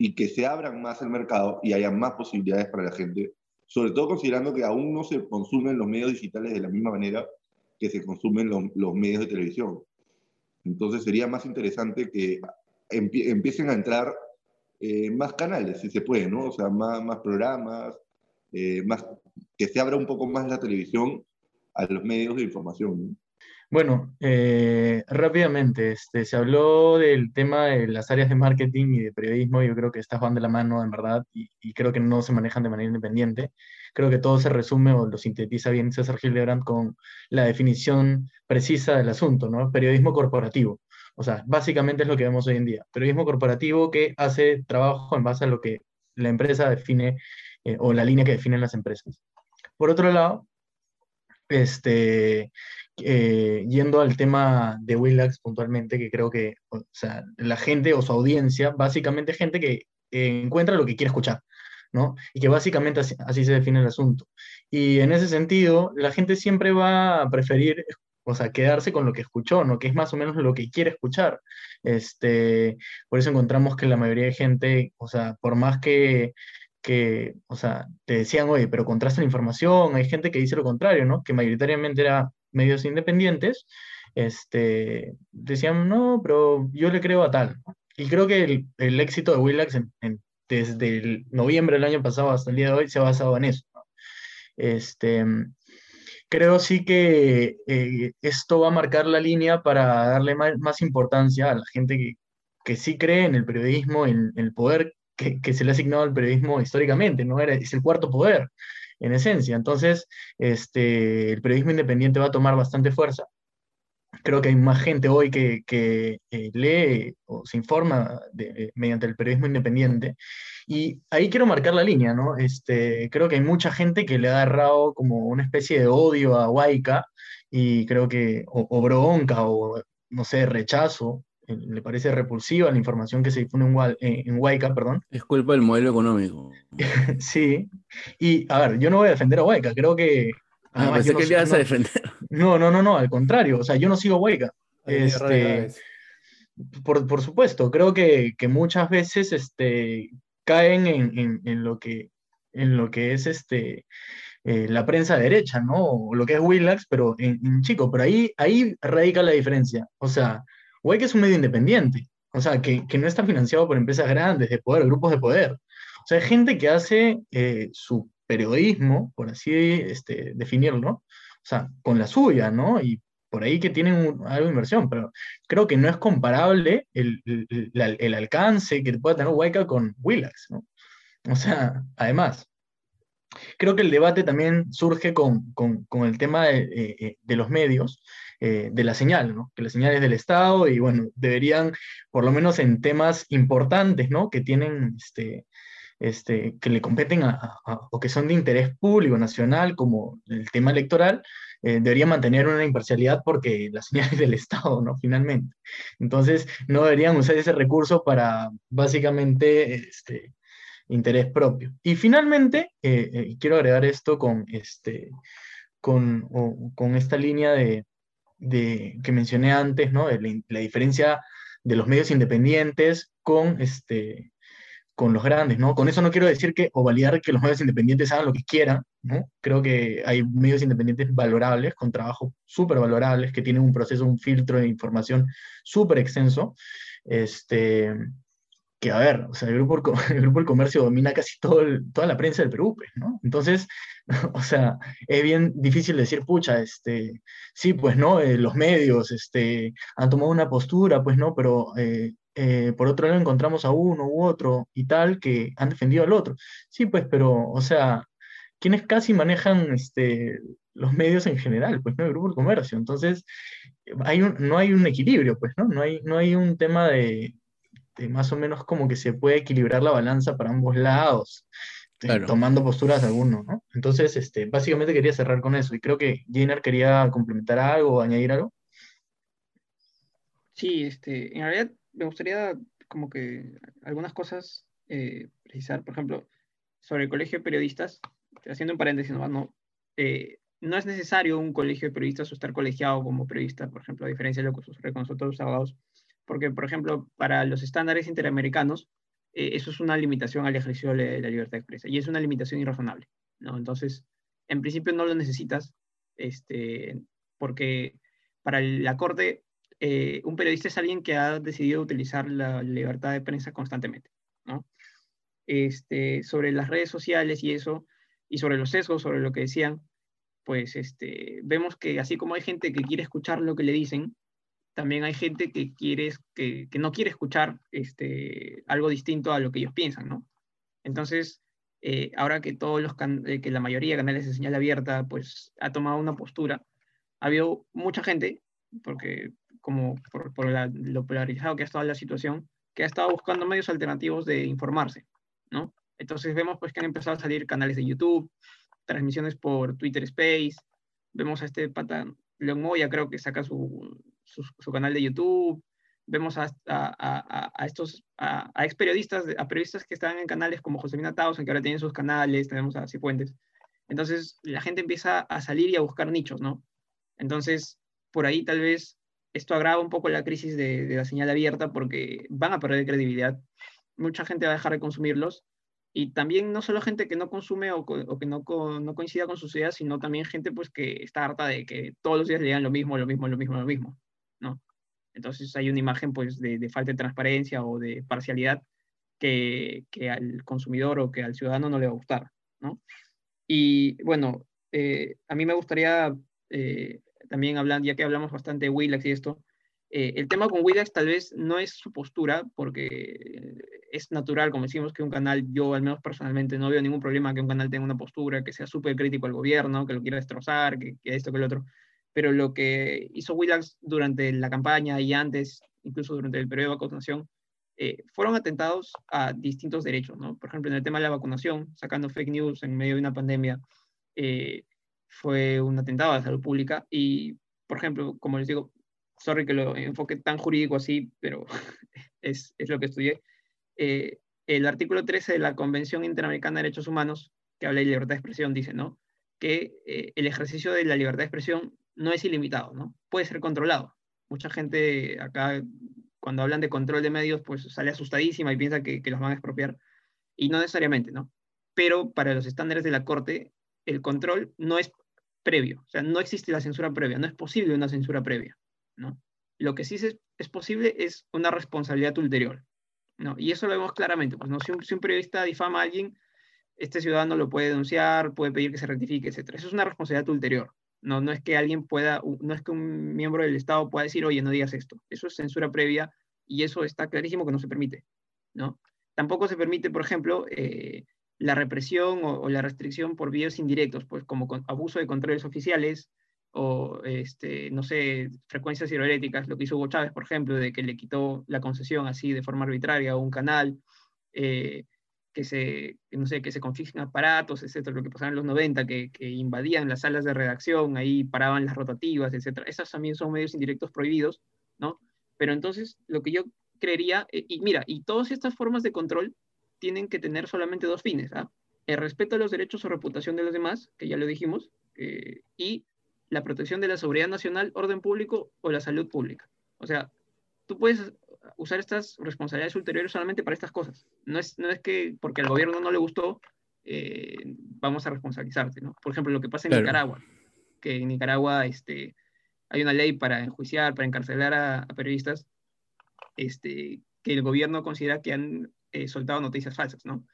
y que se abran más el mercado y haya más posibilidades para la gente sobre todo considerando que aún no se consumen los medios digitales de la misma manera que se consumen los, medios de televisión. Entonces sería más interesante que empie- empiecen a entrar eh, más canales, si se puede, ¿no? O sea, más, más programas, eh, más, que se abra un poco más la televisión a los medios de información. ¿no? Bueno, eh, rápidamente, este, se habló del tema de las áreas de marketing y de periodismo, yo creo que estas van de la mano, en verdad, y, creo que no se manejan de manera independiente. Creo que todo se resume o lo sintetiza bien César Hildebrand con la definición precisa del asunto, ¿no? Periodismo corporativo. O sea, básicamente es lo que vemos hoy en día. Periodismo corporativo que hace trabajo en base a lo que la empresa define eh, o la línea que definen las empresas. Por otro lado, este, eh, yendo al tema de Willax puntualmente, que creo que o sea, la gente o su audiencia, básicamente gente que eh, encuentra lo que quiere escuchar, ¿no? Y que básicamente así, así se define el asunto. Y en ese sentido, la gente siempre va a preferir, o sea, quedarse con lo que escuchó, ¿no? Que es más o menos lo que quiere escuchar. Este, por eso encontramos que la mayoría de gente, o sea, por más que que, o sea, te decían, oye, pero contrasta la información, hay gente que dice lo contrario, ¿no? Que mayoritariamente era medios independientes, este, decían, no, pero yo le creo a tal. Y creo que el, el éxito de Willax en- en- desde el noviembre del año pasado hasta el día de hoy se ha basado en eso. ¿no? Este, creo sí que eh, esto va a marcar la línea para darle más, más importancia a la gente que, que sí cree en el periodismo, en, en el poder que, que se le ha asignado al periodismo históricamente, ¿no? Era, es el cuarto poder, en esencia. Entonces, este, el periodismo independiente va a tomar bastante fuerza. Creo que hay más gente hoy que, que eh, lee o se informa eh, mediante el periodismo independiente. Y ahí quiero marcar la línea, ¿no? Este, creo que hay mucha gente que le ha agarrado como una especie de odio a Huayca y creo que, o, o bronca, o no sé, rechazo, le parece repulsiva la información que se difunde en, Hual- eh, en Huayca, perdón. Es culpa del modelo económico. *laughs* Sí, y a ver, yo no voy a defender a Huayca, creo que... Ah, además, pensé yo que no, le ibas a no- defender. no, no, no, no, al contrario, o sea, yo no sigo a Huayca. Este, por, por supuesto, creo que, que muchas veces este, caen en, en- en lo que, en lo que es este, eh, la prensa derecha, ¿no? O lo que es Willax, pero en, en chico, pero ahí, ahí radica la diferencia. O sea, Huayca es un medio independiente, o sea, que, que no está financiado por empresas grandes de poder, grupos de poder. O sea, hay gente que hace eh, su periodismo, por así este, definirlo, o sea, con la suya, ¿no? Y por ahí que tienen un- algo de inversión, pero creo que no es comparable el, el- la- el alcance que pueda tener Huayca con Willax, ¿no? O sea, además, creo que el debate también surge con, con- con el tema de, eh, eh, de los medios, eh, de la señal, ¿no? Que la señal es del Estado y bueno, deberían, por lo menos en temas importantes, ¿no? Que tienen, este, este, que le competen a, a- o que son de interés público nacional, como el tema electoral, eh, debería mantener una imparcialidad porque la señal es del Estado, ¿no? Finalmente. Entonces, no deberían usar ese recurso para básicamente este, interés propio. Y finalmente, eh, eh, quiero agregar esto con, este, con, o- con esta línea de, de- que mencioné antes, ¿no? La, la diferencia de los medios independientes con, este, con los grandes, ¿no? Con eso no quiero decir que, o validar que los medios independientes hagan lo que quieran, ¿no? Creo que hay medios independientes valorables, con trabajos súper valorables, que tienen un proceso, un filtro de información súper extenso, este, que a ver, o sea, el grupo, *laughs* el del comercio domina casi todo toda la prensa del Perú, pues, ¿no? Entonces, *laughs* o sea, es bien difícil decir, pucha, este, sí, pues, ¿no? Eh, los medios, este, han tomado una postura, pues, ¿no? Pero eh, eh, por otro lado encontramos a uno u otro y tal que han defendido al otro. Sí, pues, pero, o sea, quienes casi manejan, este, los medios en general, pues, ¿no? El grupo del comercio. Entonces, hay un, no hay un equilibrio, pues, ¿no? No hay, no hay un tema de, de más o menos como que se puede equilibrar la balanza para ambos lados, Claro. tomando posturas de alguno, ¿no? Entonces, este, básicamente quería cerrar con eso y creo que Jenner quería complementar algo o añadir algo. Sí, este, en realidad me gustaría como que algunas cosas eh, precisar, por ejemplo, sobre el colegio de periodistas, haciendo un paréntesis nomás, no, Eh, no es necesario un colegio de periodistas o estar colegiado como periodista, por ejemplo, a diferencia de lo que sucede con nosotros los abogados, porque, por ejemplo, para los estándares interamericanos, eh, eso es una limitación al ejercicio de la libertad de expresa, y es una limitación irrazonable. ¿no? Entonces, en principio no lo necesitas, este, porque para la Corte, eh, un periodista es alguien que ha decidido utilizar la libertad de prensa constantemente, ¿no? Este, sobre las redes sociales y eso, y sobre los sesgos, sobre lo que decían, pues este, vemos que así como hay gente que quiere escuchar lo que le dicen, también hay gente que, quiere, que, que no quiere escuchar este, algo distinto a lo que ellos piensan, ¿no? Entonces, eh, ahora que todos los eh, que la mayoría de canales de señal abierta pues ha tomado una postura, ha habido mucha gente, porque como por, por lo polarizado que ha estado la situación, que ha estado buscando medios alternativos de informarse, ¿no? Entonces vemos pues que han empezado a salir canales de YouTube, transmisiones por Twitter Space, vemos a este pata León Moya creo que saca su, su, canal de YouTube, vemos a, a, a estos, a, ex periodistas, a periodistas que están en canales como Josefina Tausen, que ahora tienen sus canales, tenemos a Cifuentes. Entonces la gente empieza a salir y a buscar nichos, ¿no? Entonces, por ahí tal vez esto agrava un poco la crisis de, de la señal abierta porque van a perder credibilidad. Mucha gente va a dejar de consumirlos y también no solo gente que no consume o, que no, no, coincida con sus ideas, sino también gente pues que está harta de que todos los días le digan lo mismo, lo mismo, lo mismo, lo mismo. Entonces hay una imagen pues de, falta de transparencia o de parcialidad que, que, al consumidor o que al ciudadano no le va a gustar, ¿no? Y bueno, eh, a mí me gustaría eh, también hablar, ya que hablamos bastante de Willax y esto, eh, el tema con Willax tal vez no es su postura, porque es natural, como decimos, que un canal, yo al menos personalmente no veo ningún problema que un canal tenga una postura, que sea súper crítico al gobierno, que lo quiera destrozar, que, esto, que lo otro. Pero lo que hizo Willax durante la campaña y antes, incluso durante el periodo de vacunación, eh, fueron atentados a distintos derechos, ¿no? Por ejemplo, en el tema de la vacunación, sacando fake news en medio de una pandemia, eh, fue un atentado a la salud pública y, por ejemplo, como les digo, sorry que lo enfoque tan jurídico así, pero *laughs* es, es lo que estudié. Eh, el artículo 13 de la Convención Interamericana de Derechos Humanos, que habla de libertad de expresión, dice, ¿no? Que eh, el ejercicio de la libertad de expresión no es ilimitado, ¿no? Puede ser controlado. Mucha gente acá, cuando hablan de control de medios, pues sale asustadísima y piensa que, los van a expropiar. Y no necesariamente, ¿no? Pero para los estándares de la Corte, el control no es previo, o sea, no existe la censura previa, no es posible una censura previa. Lo que sí es, posible es una responsabilidad ulterior, ¿no? Y eso lo vemos claramente, pues, ¿no? Si un, periodista difama a alguien, este ciudadano lo puede denunciar, puede pedir que se rectifique, etc. Eso es una responsabilidad ulterior. No, no es que alguien pueda, no es que un miembro del Estado pueda decir, oye, no digas esto. Eso es censura previa y eso está clarísimo que no se permite, ¿no? Tampoco se permite, por ejemplo, eh, la represión o, la restricción por vídeos indirectos, pues como abuso de controles oficiales, o, este, no sé, frecuencias hidroeléctricas, lo que hizo Hugo Chávez, por ejemplo, de que le quitó la concesión así de forma arbitraria a un canal, eh, que se, no sé, que se confiscan aparatos, etcétera, lo que pasaba en los 90, que, que, invadían las salas de redacción, ahí paraban las rotativas, etcétera. Esas también son medios indirectos prohibidos, ¿no? Pero entonces, lo que yo creería, eh, y mira, y todas estas formas de control tienen que tener solamente dos fines, ¿ah? El respeto a los derechos o reputación de los demás, que ya lo dijimos, eh, y la protección de la seguridad nacional, orden público o la salud pública. O sea, tú puedes usar estas responsabilidades ulteriores solamente para estas cosas. No es, no es que porque al gobierno no le gustó, eh, vamos a responsabilizarte, ¿no? Por ejemplo, lo que pasa en Nicaragua, que en Nicaragua este, hay una ley para enjuiciar, para encarcelar a, periodistas, este, que el gobierno considera que han eh, soltado noticias falsas, ¿no?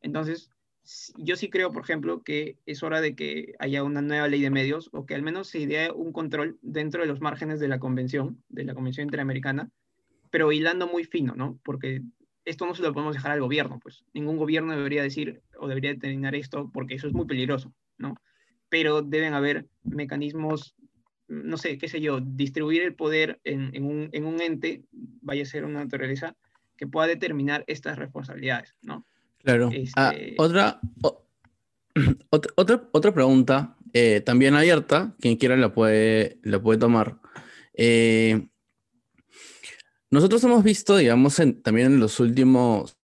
Entonces, yo sí creo, por ejemplo, que es hora de que haya una nueva ley de medios o que al menos se idee un control dentro de los márgenes de la convención, de la Convención Interamericana, pero hilando muy fino, ¿no? Porque esto no se lo podemos dejar al gobierno, pues ningún gobierno debería decir o debería determinar esto porque eso es muy peligroso, ¿no? Pero deben haber mecanismos, no sé, qué sé yo, distribuir el poder en, en, un, en un ente, vaya a ser una naturaleza, que pueda determinar estas responsabilidades, ¿no? Claro. Ah, este, otra, *clears throat* otra, otra pregunta, eh, también abierta, quien quiera la puede, la puede tomar. Eh, nosotros hemos visto, digamos, también en los últimos,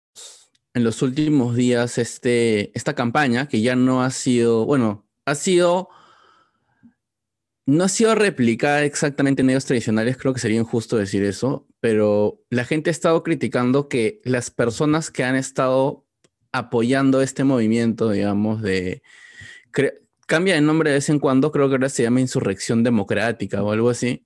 en los últimos días este, esta campaña que ya no ha sido, bueno, ha sido, no ha sido replicada exactamente en medios tradicionales, creo que sería injusto decir eso, pero la gente ha estado criticando que las personas que han estado apoyando este movimiento, digamos, de cambia de nombre de vez en cuando, creo que ahora se llama Insurrección Democrática o algo así.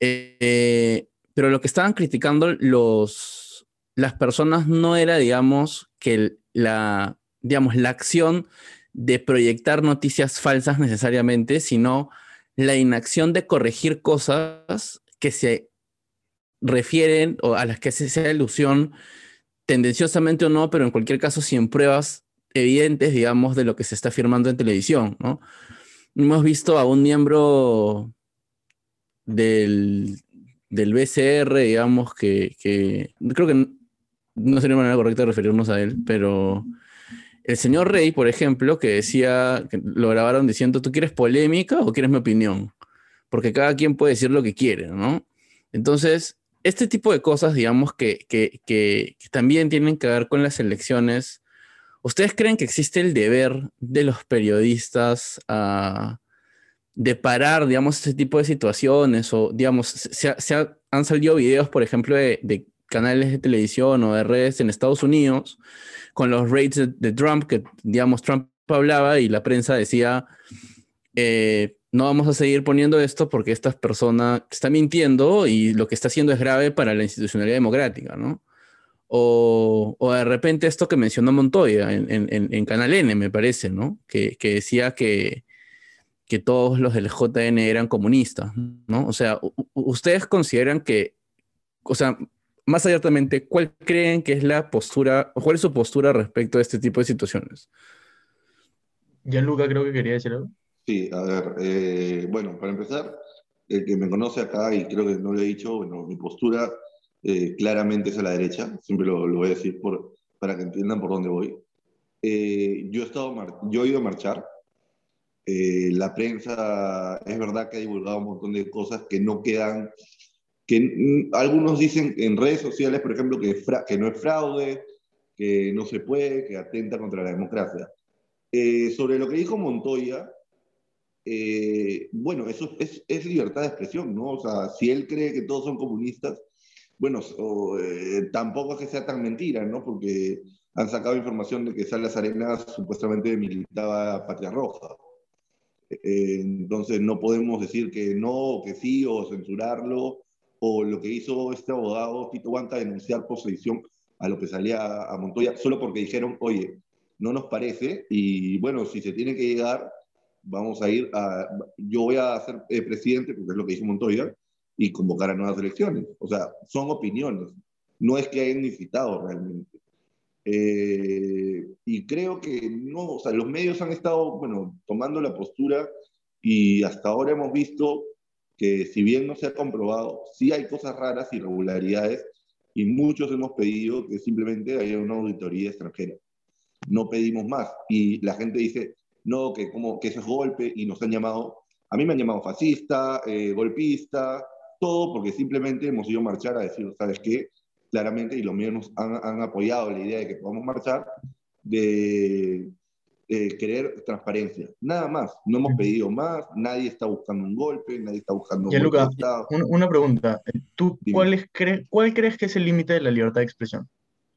Eh, pero lo que estaban criticando los, las personas no era, digamos, que la, digamos, la acción de proyectar noticias falsas necesariamente, sino la inacción de corregir cosas que se refieren o a las que se hace alusión tendenciosamente o no, pero en cualquier caso sin pruebas evidentes, digamos, de lo que se está afirmando en televisión, ¿no? Hemos visto a un miembro del, del BCR, digamos, que, creo que no sería manera correcta de referirnos a él, pero el señor Rey, por ejemplo, que decía, lo grabaron diciendo, ¿tú quieres polémica o quieres mi opinión? Porque cada quien puede decir lo que quiere, ¿no? Entonces, este tipo de cosas, digamos, que también tienen que ver con las elecciones, ¿ustedes creen que existe el deber de los periodistas a de parar, digamos, este tipo de situaciones? O, digamos, se, ha- han salido videos, por ejemplo, de, canales de televisión o de redes en Estados Unidos con los raids de, Trump, que, digamos, Trump hablaba y la prensa decía, eh, no vamos a seguir poniendo esto porque esta persona está mintiendo y lo que está haciendo es grave para la institucionalidad democrática, ¿no? O, de repente esto que mencionó Montoya en, Canal N, me parece, ¿no? Que decía que, que todos los del JN eran comunistas, ¿no? O sea, ¿ustedes consideran que, o sea, más abiertamente, ¿cuál creen que es la postura, o cuál es su postura respecto a este tipo de situaciones? Gianluca creo que quería decir algo. Sí, a ver, eh, bueno, para empezar, el que me conoce acá, y creo que no lo he dicho, bueno, mi postura eh, claramente es a la derecha, siempre lo, lo voy a decir por, para que entiendan por dónde voy. Eh, yo, he estado yo he ido a marchar, eh, la prensa es verdad que ha divulgado un montón de cosas que no quedan, que mm, algunos dicen en redes sociales, por ejemplo, que, que no es fraude, que no se puede, que atenta contra la democracia. Eh, sobre lo que dijo Montoya, eh, bueno, eso es, es libertad de expresión, ¿no? O sea, si él cree que todos son comunistas, bueno, eh, tampoco es que sea tan mentira, ¿no? Porque han sacado información de que Salas Arenas supuestamente militaba Patria Roja. Eh, entonces no podemos decir que no, que sí, o censurarlo, o lo que hizo este abogado Tito Huanca, denunciar posesión a lo que salía a Montoya, solo porque dijeron, oye, no nos parece, y bueno, si se tiene que llegar, vamos a ir a, yo voy a ser eh, presidente, porque es lo que dijo Montoya, y convocar a nuevas elecciones. O sea, son opiniones, no es que hayan incitado realmente. Eh, y creo que no, o sea, los medios han estado, bueno, tomando la postura y hasta ahora hemos visto que si bien no se ha comprobado, sí hay cosas raras, irregularidades, y muchos hemos pedido que simplemente haya una auditoría extranjera. No pedimos más. Y la gente dice, no, que, como, que eso es golpe, y nos han llamado, a mí me han llamado fascista, eh, golpista, todo porque simplemente hemos ido a marchar a decir, ¿sabes qué? Claramente, y los míos nos han, han apoyado la idea de que podamos marchar, de, de querer transparencia. Nada más, no hemos pedido más, nadie está buscando un golpe, nadie está buscando un Gianluca, golpe una pregunta. ¿Tú Dime. cuál, es, cre- cuál crees que es el límite de la libertad de expresión?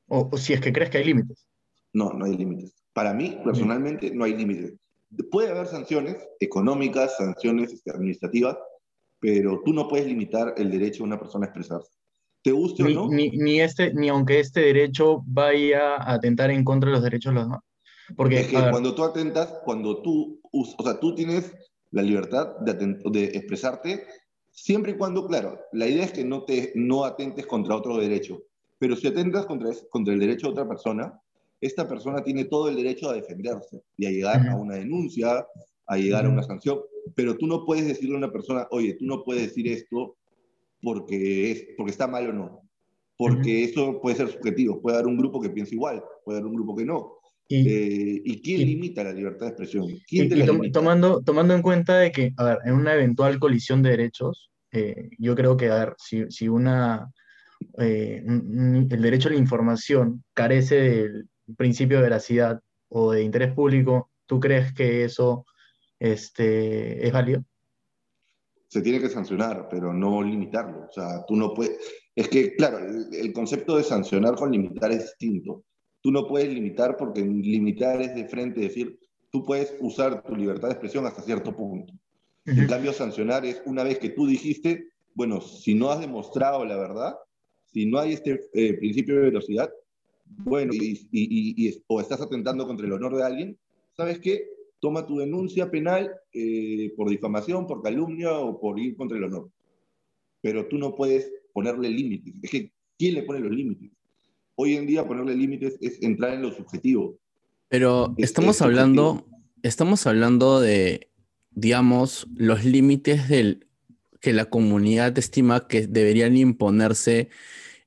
O, o si es que crees que hay límites. No, no hay límites. Para mí, personalmente, no hay límites. Puede haber sanciones económicas, sanciones este, administrativas, pero tú no puedes limitar el derecho de una persona a expresarse. Te guste Ni, o no, ni, ni este, ni aunque este derecho vaya a atentar en contra de los derechos de los demás. Porque, es que cuando tú atentas, cuando tú, o sea, tú tienes la libertad de, expresarte, siempre y cuando, claro, la idea es que no, te, no atentes contra otro derecho, pero si atentas contra, contra el derecho de otra persona, esta persona tiene todo el derecho a defenderse y a llegar a una denuncia, a llegar a una sanción, pero tú no puedes decirle a una persona, oye, tú no puedes decir esto porque, es, porque está mal o no, porque eso puede ser subjetivo, puede haber un grupo que piense igual, puede haber un grupo que no. y, Eh, ¿Y quién y- limita la libertad de expresión? ¿Quién y- tom- limita? tomando, tomando en cuenta de que, a ver, en una eventual colisión de derechos, eh, yo creo que, a ver, si, si una, eh, el derecho a la información carece del principio de veracidad o de interés público, ¿tú crees que eso este, es válido? Se tiene que sancionar, pero no limitarlo. O sea, tú no puedes... Es que, claro, el, el concepto de sancionar con limitar es distinto. Tú no puedes limitar porque limitar es de frente decir, tú puedes usar tu libertad de expresión hasta cierto punto. En cambio, sancionar es una vez que tú dijiste, bueno, si no has demostrado la verdad, si no hay este eh, principio de velocidad, bueno, y, y- y- o estás atentando contra el honor de alguien, ¿sabes qué? Toma tu denuncia penal eh, por difamación, por calumnia o por ir contra el honor. Pero tú no puedes ponerle límites. Es que, ¿quién le pone los límites? Hoy en día ponerle límites es entrar en lo subjetivo. Pero Es- estamos es hablando, estamos hablando de, digamos, los límites del que la comunidad estima que deberían imponerse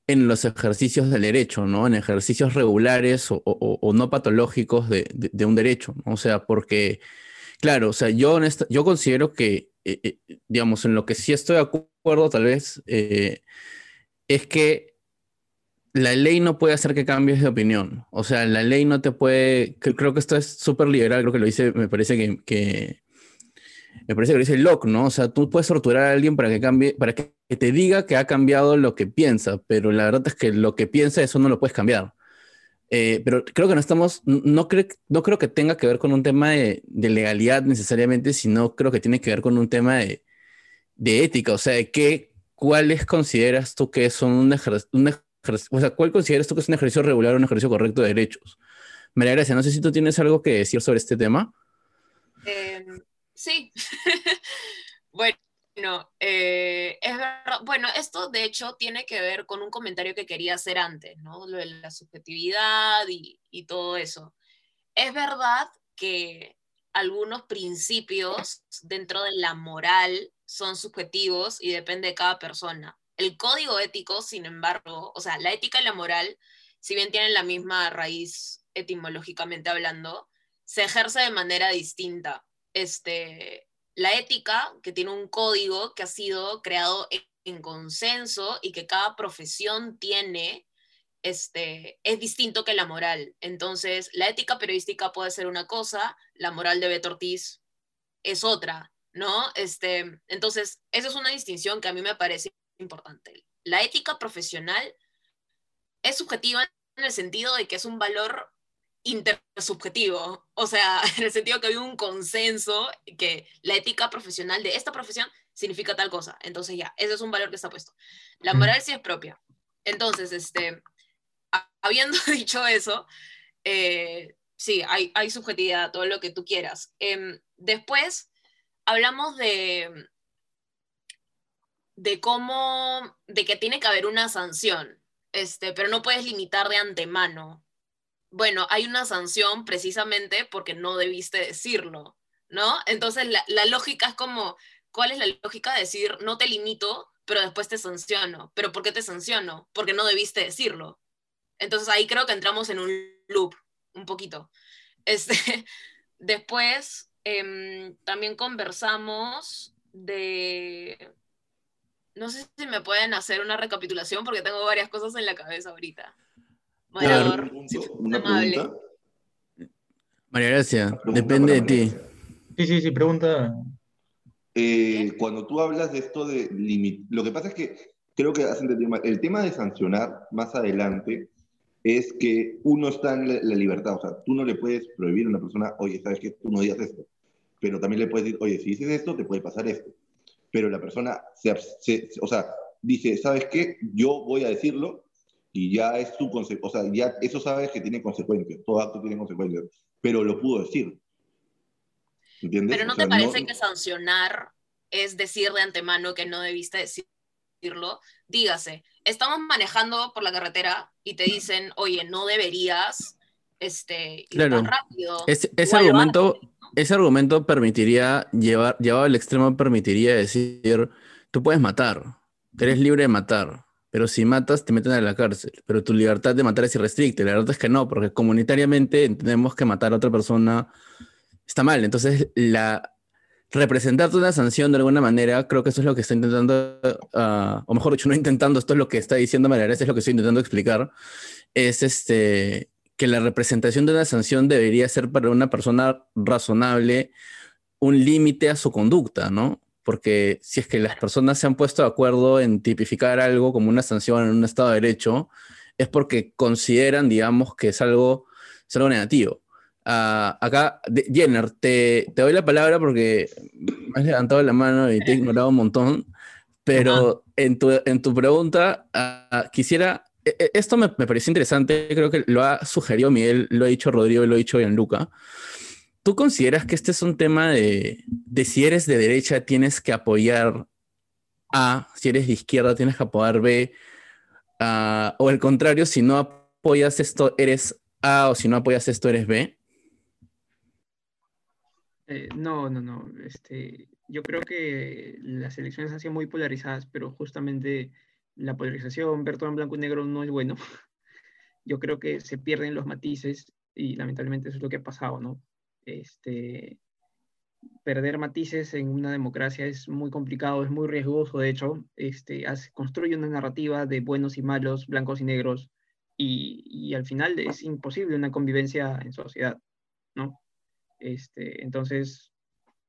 en los ejercicios del derecho, ¿no? En ejercicios regulares o, no patológicos de, un derecho, ¿no? O sea, porque, claro, o sea, yo, honesta- yo considero que, eh, eh, digamos, en lo que sí estoy de acuerdo tal vez, eh, es que la ley no puede hacer que cambies de opinión. O sea, la ley no te puede. Creo que esto es súper liberal, creo que lo dice, me parece que, que- me parece que lo dice Locke, ¿no? O sea, tú puedes torturar a alguien para que cambie, para que te diga que ha cambiado lo que piensa, pero la verdad es que lo que piensa, eso no lo puedes cambiar. Eh, pero creo que no estamos, no, creo, no creo que tenga que ver con un tema de, de legalidad necesariamente, sino creo que tiene que ver con un tema de, de ética, o sea, de qué, cuáles consideras tú que son un ejercicio, o sea, cuál consideras tú que es un ejercicio regular o un ejercicio correcto de derechos. María Gracia, no sé si tú tienes algo que decir sobre este tema. Em, sí. *laughs* bueno, eh, es. Bueno, esto de hecho tiene que ver con un comentario que quería hacer antes, ¿no? Lo de la subjetividad y, y todo eso. Es verdad que algunos principios dentro de la moral son subjetivos y depende de cada persona. El código ético, sin embargo, o sea, la ética y la moral, si bien tienen la misma raíz etimológicamente hablando, se ejerce de manera distinta. Este, la ética, que tiene un código que ha sido creado en, en consenso y que cada profesión tiene, este, es distinto que la moral. Entonces, la ética periodística puede ser una cosa, la moral de Beto Ortiz es otra, ¿no? Este, entonces, esa es una distinción que a mí me parece importante. La ética profesional es subjetiva en el sentido de que es un valor intersubjetivo, o sea, *laughs* en el sentido que hay un consenso que la ética profesional de esta profesión significa tal cosa. Entonces ya, ese es un valor que está puesto. La moral sí es propia. Entonces, este, habiendo *laughs* dicho eso, eh, sí, hay, hay subjetividad, todo lo que tú quieras. Eh, después, hablamos de, de cómo, de que tiene que haber una sanción, este, pero no puedes limitar de antemano. Bueno, hay una sanción precisamente porque no debiste decirlo, ¿no? Entonces, la, lógica es como, ¿cuál es la lógica de decir, no te limito, pero después te sanciono? ¿Pero por qué te sanciono? Porque no debiste decirlo. Entonces ahí creo que entramos en un loop, un poquito. *laughs* Este, después eh, también conversamos de... No sé si me pueden hacer una recapitulación porque tengo varias cosas en la cabeza ahorita. Moderador, Una, pregunta. María Gracia, Pregunta depende de ti. Sí, sí, sí, pregunta. Eh, cuando tú hablas de esto de límite, lo que pasa es que creo que has entendido mal. El tema de sancionar más adelante es que uno está en la, la libertad. O sea, tú no le puedes prohibir a una persona, oye, sabes que tú no digas esto. Pero también le puedes decir, oye, si dices esto, te puede pasar esto. Pero la persona, se, se- o sea, dice, ¿sabes qué? Yo voy a decirlo y ya es tu consecuencia. O sea, ya eso sabes que tiene consecuencias. Todo acto tiene consecuencias. Pero lo pudo decir. ¿Entiendes? Pero no O sea, te parece que sancionar es decir de antemano que no debiste decirlo. Dígase, estamos manejando por la carretera y te dicen, oye, no deberías este, ir Claro. tan rápido. Ese, ese argumento, ¿no? ese argumento permitiría, llevar, llevado al extremo, permitiría decir, tú puedes matar, eres libre de matar, pero si matas te meten a la cárcel, pero tu libertad de matar es irrestricta. La verdad es que no, porque comunitariamente entendemos que matar a otra persona está mal. Entonces, la representarte una sanción de alguna manera, creo que eso es lo que está intentando, ah, o mejor dicho, no intentando, esto es lo que está diciendo María es lo que estoy intentando explicar, es este, que la representación de una sanción debería ser para una persona razonable un límite a su conducta, ¿no? Porque si es que las personas se han puesto de acuerdo en tipificar algo como una sanción en un Estado de Derecho, es porque consideran, digamos, que es algo, es algo negativo. Ah, acá, Jenner, te, te doy la palabra porque me has levantado la mano y te he ignorado un montón, pero en tu, en tu pregunta ah, quisiera, e- e- esto me, me pareció interesante, creo que lo ha sugerido Miguel, lo ha dicho Rodrigo y lo ha dicho Gianluca. ¿Tú consideras que este es un tema de, de si eres de derecha tienes que apoyar A, si eres de izquierda tienes que apoyar B, ah, o al contrario, si no apoyas esto eres A o si no apoyas esto eres B? Eh, no, no, no. Este, yo creo que las elecciones han sido muy polarizadas, pero justamente la polarización, ver todo blanco y negro no es bueno. *laughs* Yo creo que se pierden los matices y lamentablemente eso es lo que ha pasado, ¿no? Este, perder matices en una democracia es muy complicado, es muy riesgoso, de hecho. Este, construye una narrativa de buenos y malos, blancos y negros, y, y al final es imposible una convivencia en sociedad, ¿no? Este, entonces,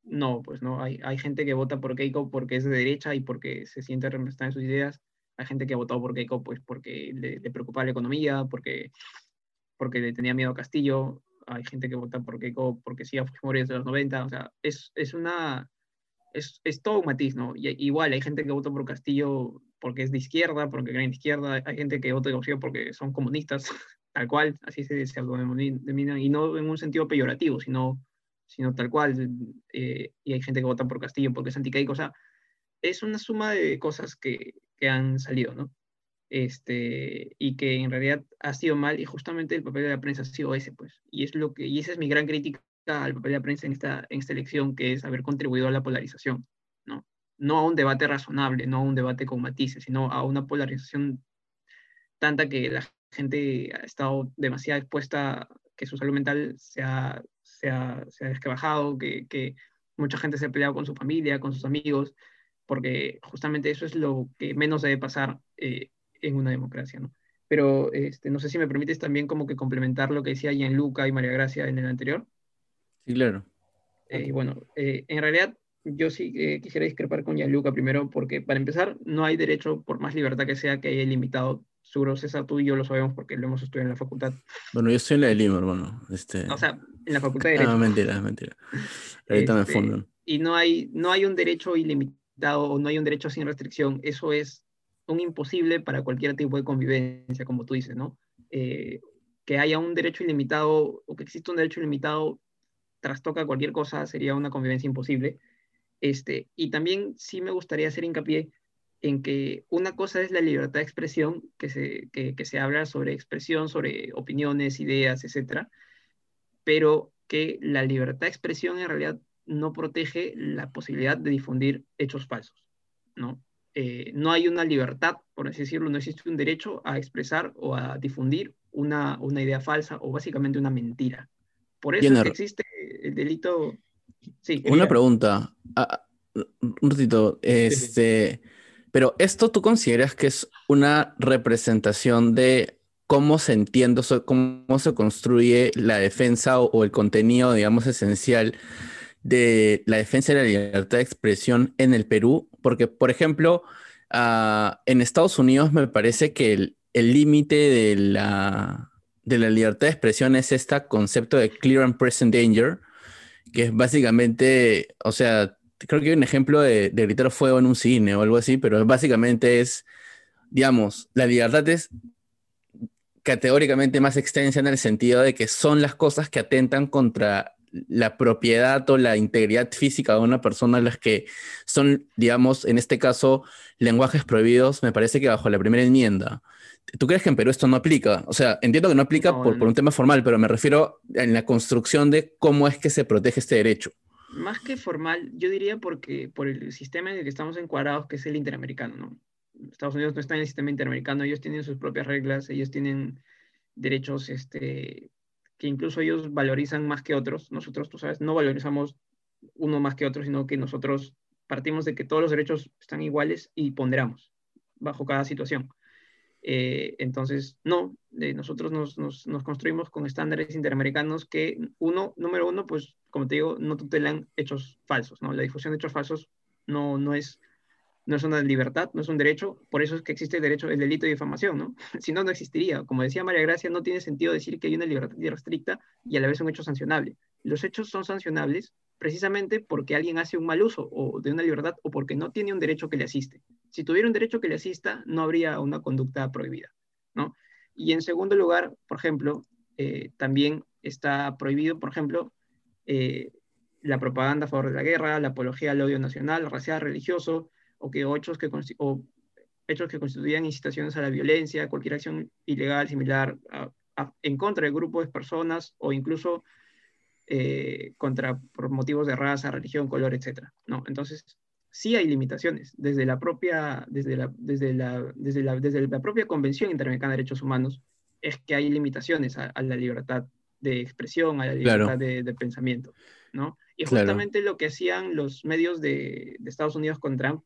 no, pues no, hay, hay gente que vota por Keiko porque es de derecha y porque se siente representada en sus ideas. Hay gente que ha votado por Keiko pues porque le, le preocupaba la economía, porque, porque le tenía miedo a Castillo. Hay gente que vota por Keiko porque sí a Fujimori desde los 90. O sea, es, es una... Es, es todo un matiz, ¿no? Y, igual hay gente que vota por Castillo porque es de izquierda, porque creen izquierda. Hay gente que vota por Castillo porque son comunistas, *laughs* tal cual, así se, se autodenominan, y no en un sentido peyorativo, sino, sino tal cual. eh, y hay gente que vota por Castillo porque es anticaico. O sea, es una suma de cosas que, que han salido, ¿no? Este, y que en realidad ha sido mal, y justamente el papel de la prensa ha sido ese, pues. Y, es lo que, y esa es mi gran crítica al papel de la prensa en esta, en esta elección, que es haber contribuido a la polarización, ¿no? No a un debate razonable, no a un debate con matices, sino a una polarización tanta que la gente ha estado demasiado expuesta, que su salud mental se ha, se ha, se ha desquebrajado, que, que mucha gente se ha peleado con su familia, con sus amigos, porque justamente eso es lo que menos debe pasar eh, en una democracia, ¿no? Pero este, no sé si me permites también como que complementar lo que decía Gianluca y María Gracia en el anterior. Sí, claro. Eh, bueno, eh, en realidad yo sí eh, quisiera discrepar con Gianluca primero, porque para empezar, no hay derecho, por más libertad que sea, que haya limitado. Seguro, César, tú y yo lo sabemos porque lo hemos estudiado en la facultad. Bueno, yo estoy en la de Lima, hermano. Este... O sea, en la facultad de Derecho. Ah, mentira, mentira. Ahorita me Este, fundan. Y no hay, no hay un derecho ilimitado o no hay un derecho sin restricción. Eso es un imposible para cualquier tipo de convivencia, como tú dices, ¿no? Eh, que haya un derecho ilimitado o que exista un derecho ilimitado trastoca cualquier cosa sería una convivencia imposible. Este, y también sí me gustaría hacer hincapié en que una cosa es la libertad de expresión, que se, que, que se habla sobre expresión, sobre opiniones, ideas, etcétera, pero que la libertad de expresión en realidad no protege la posibilidad de difundir hechos falsos, ¿no? Eh, no hay una libertad, por así decirlo, no existe un derecho a expresar o a difundir una, una idea falsa o básicamente una mentira. Por eso es que existe el delito... Sí, Una pregunta. Ah, un ratito. Este, pero esto tú consideras que es una representación de cómo se entiende, cómo se construye la defensa o, o el contenido, digamos, esencial de la defensa de la libertad de expresión en el Perú, porque, por ejemplo, ah, en Estados Unidos me parece que el límite de la, de la libertad de expresión es este concepto de clear and present danger, que es básicamente, o sea, creo que hay un ejemplo de, de gritar fuego en un cine o algo así, pero básicamente es, digamos, la libertad es categóricamente más extensa en el sentido de que son las cosas que atentan contra la propiedad o la integridad física de una persona las que son, digamos, en este caso, lenguajes prohibidos, me parece que bajo la primera enmienda. ¿Tú crees que en Perú esto no aplica? O sea, entiendo que no aplica No, por, no. por un tema formal, pero me refiero en la construcción de cómo es que se protege este derecho. Más que formal, yo diría porque por el sistema en el que estamos encuadrados, que es el interamericano, ¿no? Estados Unidos no está en el sistema interamericano, ellos tienen sus propias reglas, ellos tienen derechos este, que incluso ellos valorizan más que otros. Nosotros, tú sabes, no valorizamos uno más que otro, sino que nosotros partimos de que todos los derechos están iguales y ponderamos bajo cada situación. Eh, entonces, no, eh, nosotros nos, nos, nos, construimos con estándares interamericanos que, uno, número uno, pues, como te digo, no tutelan hechos falsos, ¿no? La difusión de hechos falsos no, no, es, no es una libertad, no es un derecho, por eso es que existe el derecho, el delito de difamación, ¿no? *laughs* si no, no existiría. Como decía María Gracia, no tiene sentido decir que hay una libertad restricta y a la vez un hecho sancionable. Los hechos son sancionables precisamente porque alguien hace un mal uso o de una libertad o porque no tiene un derecho que le asiste. Si tuviera un derecho que le asista, no habría una conducta prohibida, ¿no? Y en segundo lugar, por ejemplo, eh, también está prohibido, por ejemplo, eh, la propaganda a favor de la guerra, la apología al odio nacional, racial, religioso, o que hechos que, o hechos que constituyan incitaciones a la violencia, cualquier acción ilegal similar en contra de grupos de personas o incluso eh, contra por motivos de raza, religión, color, etc. ¿no? Entonces, sí hay limitaciones desde la propia, desde la, desde la, desde la, desde la propia Convención Interamericana de Derechos Humanos, es que hay limitaciones a, la libertad de expresión, a la libertad de, pensamiento, ¿no? Y justamente lo que hacían los medios de, de Estados Unidos con Trump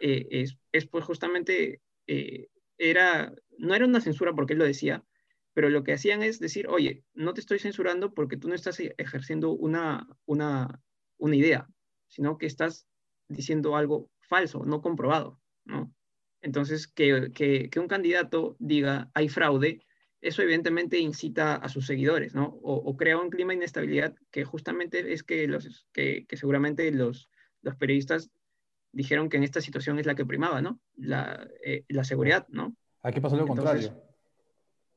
eh, es, es, pues justamente, eh, era, no era una censura porque él lo decía, pero lo que hacían es decir, oye, no te estoy censurando porque tú no estás ejerciendo una, una, una idea, sino que estás diciendo algo falso, no comprobado, ¿no? Entonces, que, que, que, un candidato diga hay fraude, eso evidentemente incita a sus seguidores, ¿no? O, crea un clima de inestabilidad que justamente es que, los, que, que, seguramente los, los periodistas dijeron que en esta situación es la que primaba, ¿no? La, eh, la seguridad, ¿no? Aquí pasó lo contrario.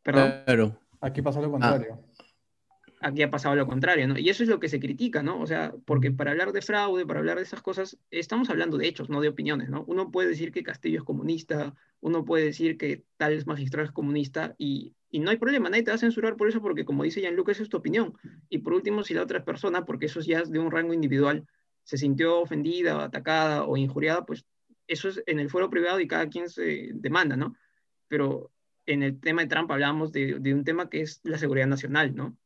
Perdón. Aquí pasó lo ah. contrario. Aquí ha pasado lo contrario, ¿no? Y eso es lo que se critica, ¿no? O sea, porque para hablar de fraude, para hablar de esas cosas, estamos hablando de hechos, no de opiniones, ¿no? Uno puede decir que Castillo es comunista, uno puede decir que tal magistrado es comunista y, y no hay problema, nadie te va a censurar por eso porque como dice Jean-Luc, esa es tu opinión. Y por último, si la otra persona, porque eso ya es de un rango individual, se sintió ofendida, o atacada o injuriada, pues eso es en el foro privado y cada quien se demanda, ¿no? Pero en el tema de Trump hablábamos de, de, un tema que es la seguridad nacional, ¿no?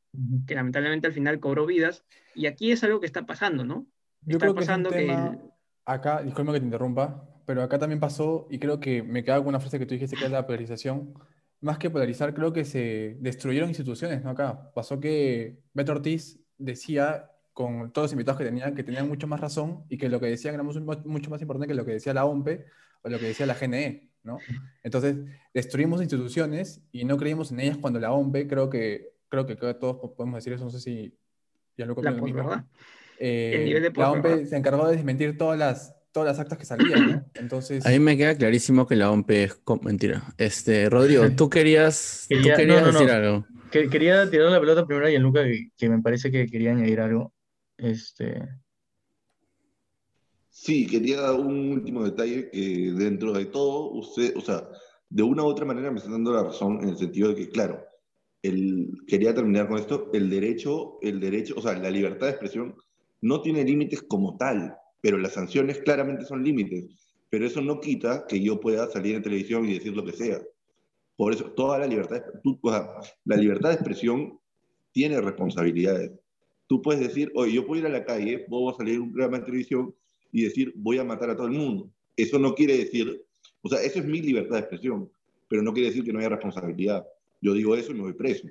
Que lamentablemente al final cobró vidas y aquí es algo que está pasando, ¿no? Yo creo pasando que, acá, disculpa que te interrumpa, pero acá también pasó y creo que me queda con una frase que tú dijiste que es la polarización. Más que polarizar, creo que se destruyeron instituciones, ¿no? Acá pasó que Beto Ortiz decía con todos los invitados que tenían, que tenían mucho más razón y que lo que decían era mucho, mucho más importante que lo que decía la OMPE o lo que decía la GNE. ¿no? Entonces, destruimos instituciones y no creímos en ellas cuando la OMP, creo que, creo que todos podemos decir eso, no sé si ya lo la lo mismo. Eh, la OMP se encargó de desmentir todas las, todas las actas que salían, ¿no? Entonces... A mí me queda clarísimo que la OMP es mentira. Este, Rodrigo, *laughs* tú querías, ¿tú querías decir algo. quería tirar la pelota primero y en Luca que, que, me parece que quería añadir algo. Este, Sí, quería un último detalle que dentro de todo, usted, o sea, de una u otra manera me está dando la razón en el sentido de que, claro, el, quería terminar con esto, el derecho, el derecho, o sea, la libertad de expresión no tiene límites como tal, pero las sanciones claramente son límites. Pero eso no quita que yo pueda salir en televisión y decir lo que sea. Por eso, toda la libertad, o sea, la libertad de expresión tiene responsabilidades. Tú puedes decir, oye, yo puedo ir a la calle, puedo salir en un programa de televisión y decir voy a matar a todo el mundo. Eso no quiere decir, o sea, eso es mi libertad de expresión, pero no quiere decir que no haya responsabilidad. Yo digo eso y me voy preso.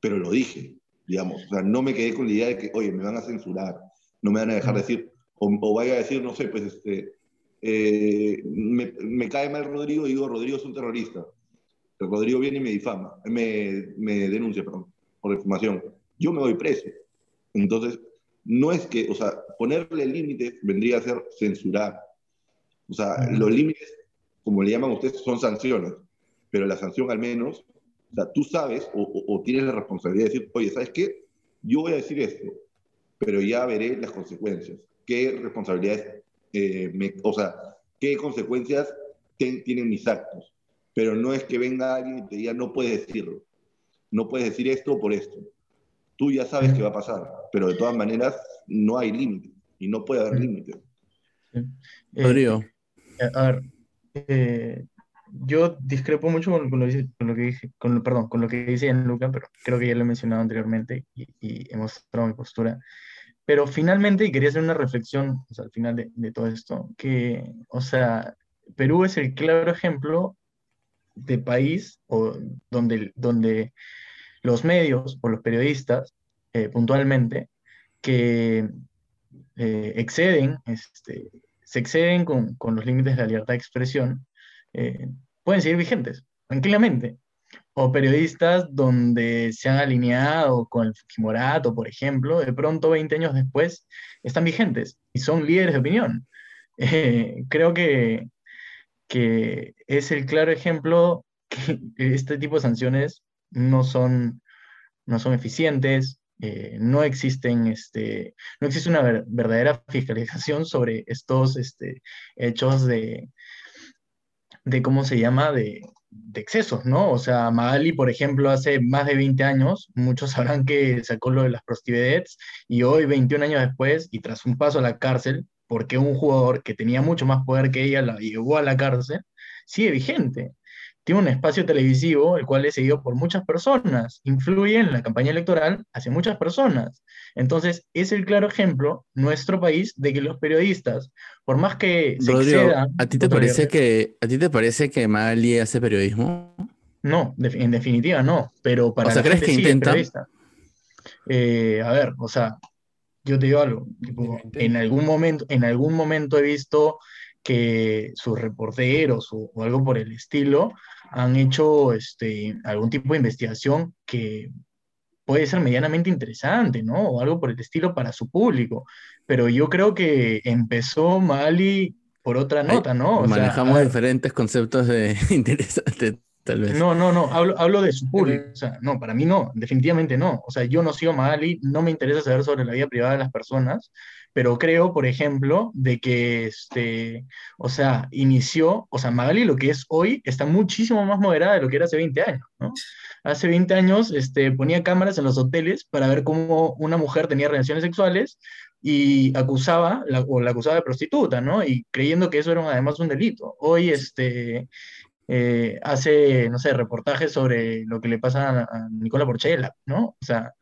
Pero lo dije, digamos. O sea, no me quedé con la idea de que, oye, me van a censurar, no me van a dejar decir, o, vaya a decir, no sé, pues, este, eh, me, me, cae mal Rodrigo y digo, Rodrigo es un terrorista. Pero Rodrigo viene y me difama, me, me denuncia, perdón, por difamación. Yo me voy preso. Entonces, no es que, o sea, ponerle límites vendría a ser censurar. O sea, los límites, como le llaman ustedes, son sanciones, pero la sanción al menos, o sea, tú sabes o, tienes la responsabilidad de decir, oye, ¿sabes qué? Yo voy a decir esto, pero ya veré las consecuencias. ¿Qué responsabilidades, eh, o sea, qué consecuencias tienen mis actos? Pero no es que venga alguien y te diga, no puedes decirlo, no puedes decir esto por esto tú ya sabes qué va a pasar, pero de todas maneras no hay límite y no puede haber límite. Eh, eh, a ver, eh, yo discrepo mucho con, lo, que dije, con, perdón, con lo que dice Luca, pero creo que ya lo he mencionado anteriormente y, y he mostrado mi postura. Pero finalmente, y quería hacer una reflexión al final de, de, todo esto, que, o sea, Perú es el claro ejemplo de país o donde, donde los medios o los periodistas, eh, puntualmente, que eh, exceden este, se exceden con, con los límites de la libertad de expresión, eh, pueden seguir vigentes, tranquilamente. O periodistas donde se han alineado con el Fujimorato, por ejemplo, de pronto 20 años después están vigentes y son líderes de opinión. *laughs* Creo que, que es el claro ejemplo que este tipo de sanciones no son, no son eficientes, eh, no existen, este, no existe una ver- verdadera *laughs* fiscalización sobre estos este, hechos de, de, ¿cómo se llama?, de, excesos, ¿no? O sea, Magali, por ejemplo, hace más de 20 años, muchos *laughs* sabrán que sacó lo de las prostivedets, y hoy, 21 años después, y tras un paso a la cárcel, porque un jugador que tenía mucho más poder que ella la llevó a la cárcel, sigue vigente. Tiene un espacio televisivo, el cual es seguido por muchas personas, influye en la campaña electoral hacia muchas personas. Entonces, es el claro ejemplo, nuestro país, de que los periodistas, por más que se Rodrigo, excedan... ¿a ti te parece que, a ti te parece que Magali hace periodismo? No, de- en definitiva no, pero para O sea, la ¿crees gente que sí es intenta? periodista. Eh, a ver, o sea, yo te digo algo, tipo, en algún momento, en algún momento he visto que sus reporteros o, o algo por el estilo han hecho este, algún tipo de investigación que puede ser medianamente interesante, ¿no? O algo por el estilo para su público. Pero yo creo que empezó Mali por otra nota, ¿no? O Manejamos a ver, diferentes conceptos de *laughs* interesante, tal vez. no, no, no, hablo, hablo de su público. O sea, no, para mí no, definitivamente no. O sea, yo no sigo a Magali, no me interesa saber sobre la vida privada de las personas, pero creo, por ejemplo, de que, este, o sea, inició, o sea, Magali lo que es hoy está muchísimo más moderada de lo que era hace 20 años, ¿no? Hace 20 años, este, ponía cámaras en los hoteles para ver cómo una mujer tenía relaciones sexuales y acusaba, la, o la acusaba de prostituta, ¿no? Y creyendo que eso era además un delito. Hoy, este, eh, hace, no sé, reportajes sobre lo que le pasa a, a Nicola Porchela, ¿no? O sea,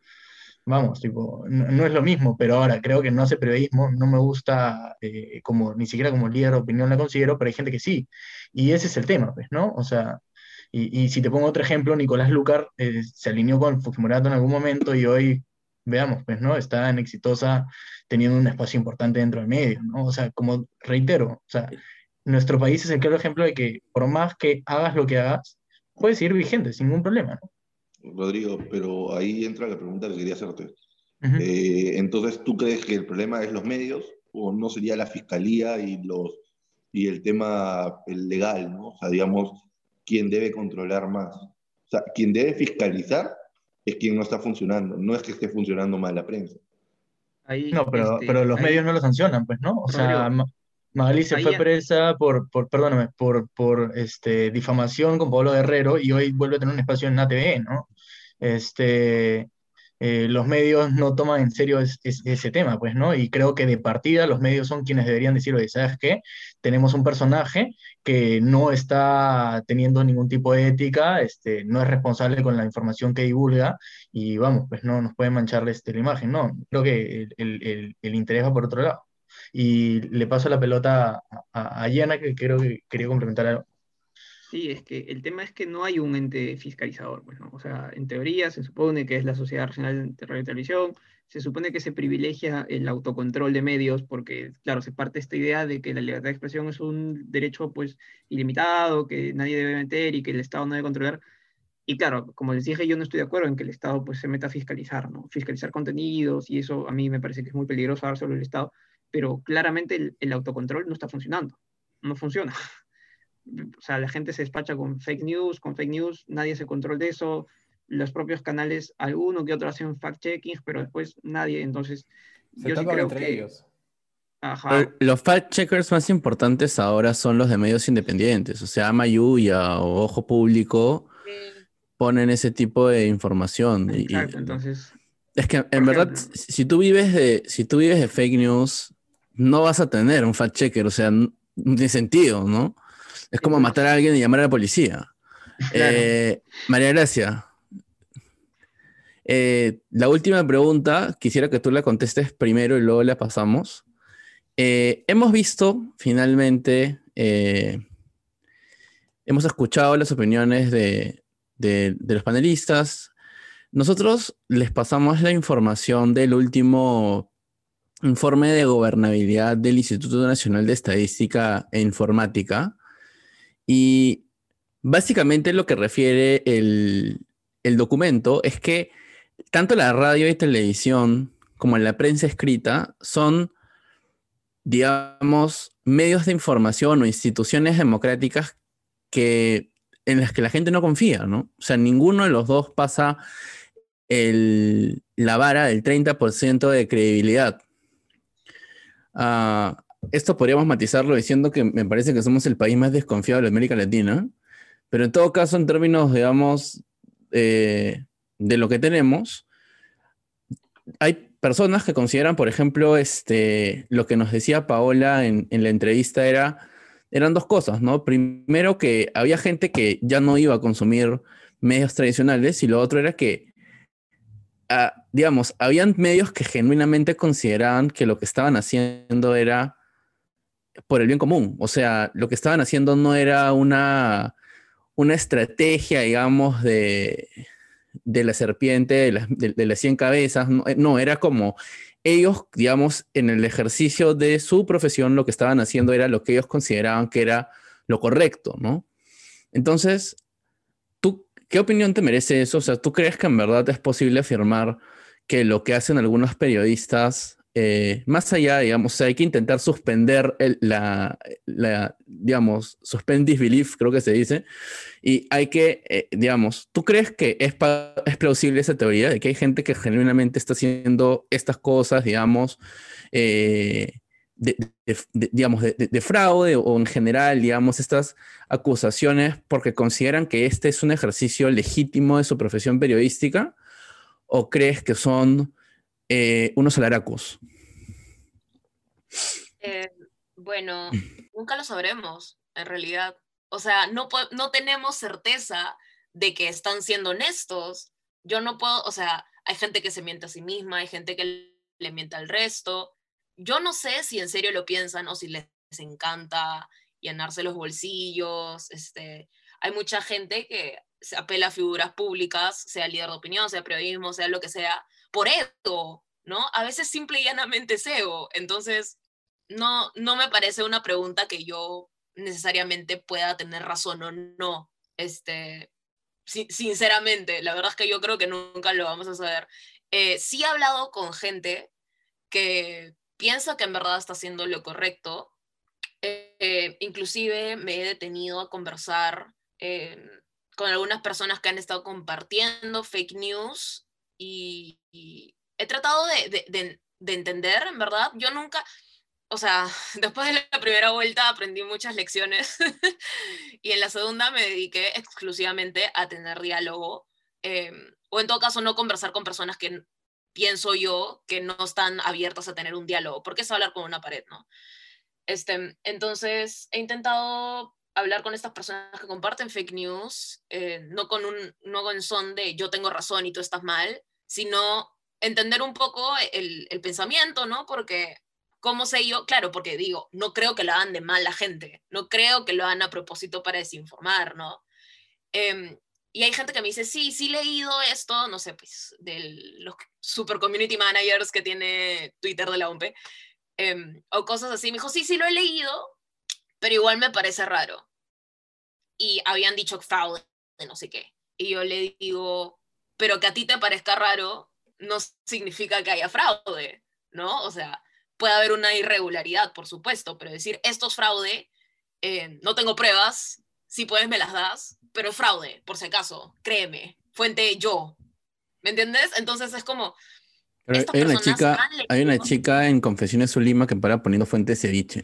vamos, tipo, no, es lo mismo, pero ahora creo que no hace periodismo, no me gusta eh, como, ni siquiera como líder de opinión la considero, pero hay gente que sí, y ese es el tema, pues, ¿no? O sea, y, y si te pongo otro ejemplo, Nicolás Lucar eh, se alineó con Fujimorato en algún momento y hoy, veamos, pues, ¿no? Está en exitosa, teniendo un espacio importante dentro del medio, ¿no? O sea, como reitero, o sea, nuestro país es el claro ejemplo de que por más que hagas lo que hagas, puedes seguir vigente sin ningún problema, ¿no? Rodrigo, pero ahí entra la pregunta que quería hacerte. Eh, entonces, ¿tú crees que el problema es los medios o no sería la fiscalía y, los, y el tema el legal, ¿no? O sea, digamos, ¿quién debe controlar más? O sea, quien debe fiscalizar es quien no está funcionando, no es que esté funcionando mal la prensa. Ahí, No, pero, este, pero los ahí- medios no lo sancionan, pues, ¿no? O sea, Rodrigo, Magali se fue presa por, por perdóname, por, por este, difamación con Pablo Guerrero y hoy vuelve a tener un espacio en ATV, ¿no? Este, eh, los medios no toman en serio es- es- ese tema, pues, ¿no? Y creo que de partida los medios son quienes deberían decir, oye, ¿sabes qué? Tenemos un personaje que no está teniendo ningún tipo de ética, este, no es responsable con la información que divulga y vamos, pues no nos puede manchar este, la imagen, ¿no? Creo que el, el- el- el interés va por otro lado. Y le paso la pelota a, Yana, que creo que quería complementar algo. Sí, es que el tema es que no hay un ente fiscalizador, pues, ¿no? O sea, en teoría se supone que es la Sociedad Nacional de Radio y Televisión, se supone que se privilegia el autocontrol de medios porque, claro, se parte esta idea de que la libertad de expresión es un derecho, pues, ilimitado, que nadie debe meter y que el Estado no debe controlar. Y claro, como les dije, yo no estoy de acuerdo en que el Estado, pues, se meta a fiscalizar, ¿no? Fiscalizar contenidos y eso a mí me parece que es muy peligroso dárselo al Estado, pero claramente el, el autocontrol no está funcionando, no funciona *laughs* o sea, la gente se despacha con fake news, con fake news, nadie se controla de eso, los propios canales, alguno que otro hacen fact-checking, pero después nadie, entonces Se yo sí creo entre que, ellos. ajá, Los fact-checkers más importantes ahora son los de medios independientes, o sea, Mayuya o Ojo Público ponen ese tipo de información. y- y- exacto, entonces, es que en verdad, ejemplo. si tú vives de, si tú vives de fake news, no vas a tener un fact-checker, o sea, no tiene sentido, ¿no? Es como matar a alguien y llamar a la policía. Eh, María Gracia, eh, la última pregunta, quisiera que tú la contestes primero y luego la pasamos. Eh, hemos visto finalmente, hemos escuchado las opiniones de, de- de los panelistas. Nosotros les pasamos la información del último informe de gobernabilidad del Instituto Nacional de Estadística e Informática. Y básicamente lo que refiere el, el documento es que tanto la radio y televisión como la prensa escrita son, digamos, medios de información o instituciones democráticas que, en las que la gente no confía, ¿no? O sea, ninguno de los dos pasa el, la vara del 30% de credibilidad. Ah, esto podríamos matizarlo diciendo que me parece que somos el país más desconfiado de América Latina, pero en todo caso, en términos, digamos, eh, de lo que tenemos, hay personas que consideran, por ejemplo, este, lo que nos decía Paola en, en, la entrevista era, eran dos cosas, ¿no? Primero que había gente que ya no iba a consumir medios tradicionales y lo otro era que, ah, digamos, habían medios que genuinamente consideraban que lo que estaban haciendo era por el bien común. O sea, lo que estaban haciendo no era una, una estrategia, digamos, de, de la serpiente, de, de, las 100 cabezas, no, no, era como ellos, digamos, en el ejercicio de su profesión, lo que estaban haciendo era lo que ellos consideraban que era lo correcto, ¿no? Entonces, ¿tú qué opinión te merece eso? O sea, ¿tú crees que en verdad es posible afirmar que lo que hacen algunos periodistas eh, más allá, digamos, o sea, hay que intentar suspender el, la, la, digamos, suspend disbelief, creo que se dice, y hay que, eh, digamos, ¿tú crees que es, es plausible esa teoría de que hay gente que genuinamente está haciendo estas cosas, digamos, eh, de, de, de, digamos, de, fraude o en general, digamos, estas acusaciones porque consideran que este es un ejercicio legítimo de su profesión periodística? ¿O crees que son eh, unos alaracos? Eh, bueno, *clears throat* nunca lo sabremos, en realidad. O sea, no, no tenemos certeza de que están siendo honestos. Yo no puedo, o sea, hay gente que se miente a sí misma, hay gente que le miente al resto. Yo no sé si en serio lo piensan o si les encanta llenarse los bolsillos. Este, hay mucha gente que se apela a figuras públicas, sea líder de opinión, sea periodismo, sea lo que sea, por ego, ¿no? A veces simple y llanamente es ego. Entonces, no, no me parece una pregunta que yo necesariamente pueda tener razón o no. Este, sinceramente, la verdad es que yo creo que nunca lo vamos a saber. Eh, sí he hablado con gente que piensa que en verdad está haciendo lo correcto. Eh, inclusive me he detenido a conversar eh, con algunas personas que han estado compartiendo fake news y, y he tratado de, de, de, de, entender, en verdad, yo nunca, o sea, *laughs* después de la primera vuelta aprendí muchas lecciones *laughs* y en la segunda me dediqué exclusivamente a tener diálogo eh, o en todo caso no conversar con personas que pienso yo que no están abiertas a tener un diálogo, porque es hablar con una pared, ¿no? Este, entonces he intentado hablar con estas personas que comparten fake news, eh, no, con un, no con son de yo tengo razón y tú estás mal, sino entender un poco el, el pensamiento, ¿no? Porque, ¿cómo sé yo? Claro, porque digo, no creo que lo hagan de mal la gente, no creo que lo hagan a propósito para desinformar, ¿no? Eh, y hay gente que me dice, sí, sí he leído esto, no sé, pues, de los super community managers que tiene Twitter de la OMP, eh, o cosas así. Me dijo, sí, sí lo he leído, pero igual me parece raro. Y habían dicho fraude, no sé qué. Y yo le digo, pero que a ti te parezca raro no significa que haya fraude, ¿no? O sea, puede haber una irregularidad, por supuesto, pero decir esto es fraude, eh, no tengo pruebas, si puedes me las das, pero fraude, por si acaso, créeme, fuente yo, ¿me entiendes? Entonces es como... Pero hay, una chica, hay una chica en Confesiones Ulima que para poniendo fuente ceviche.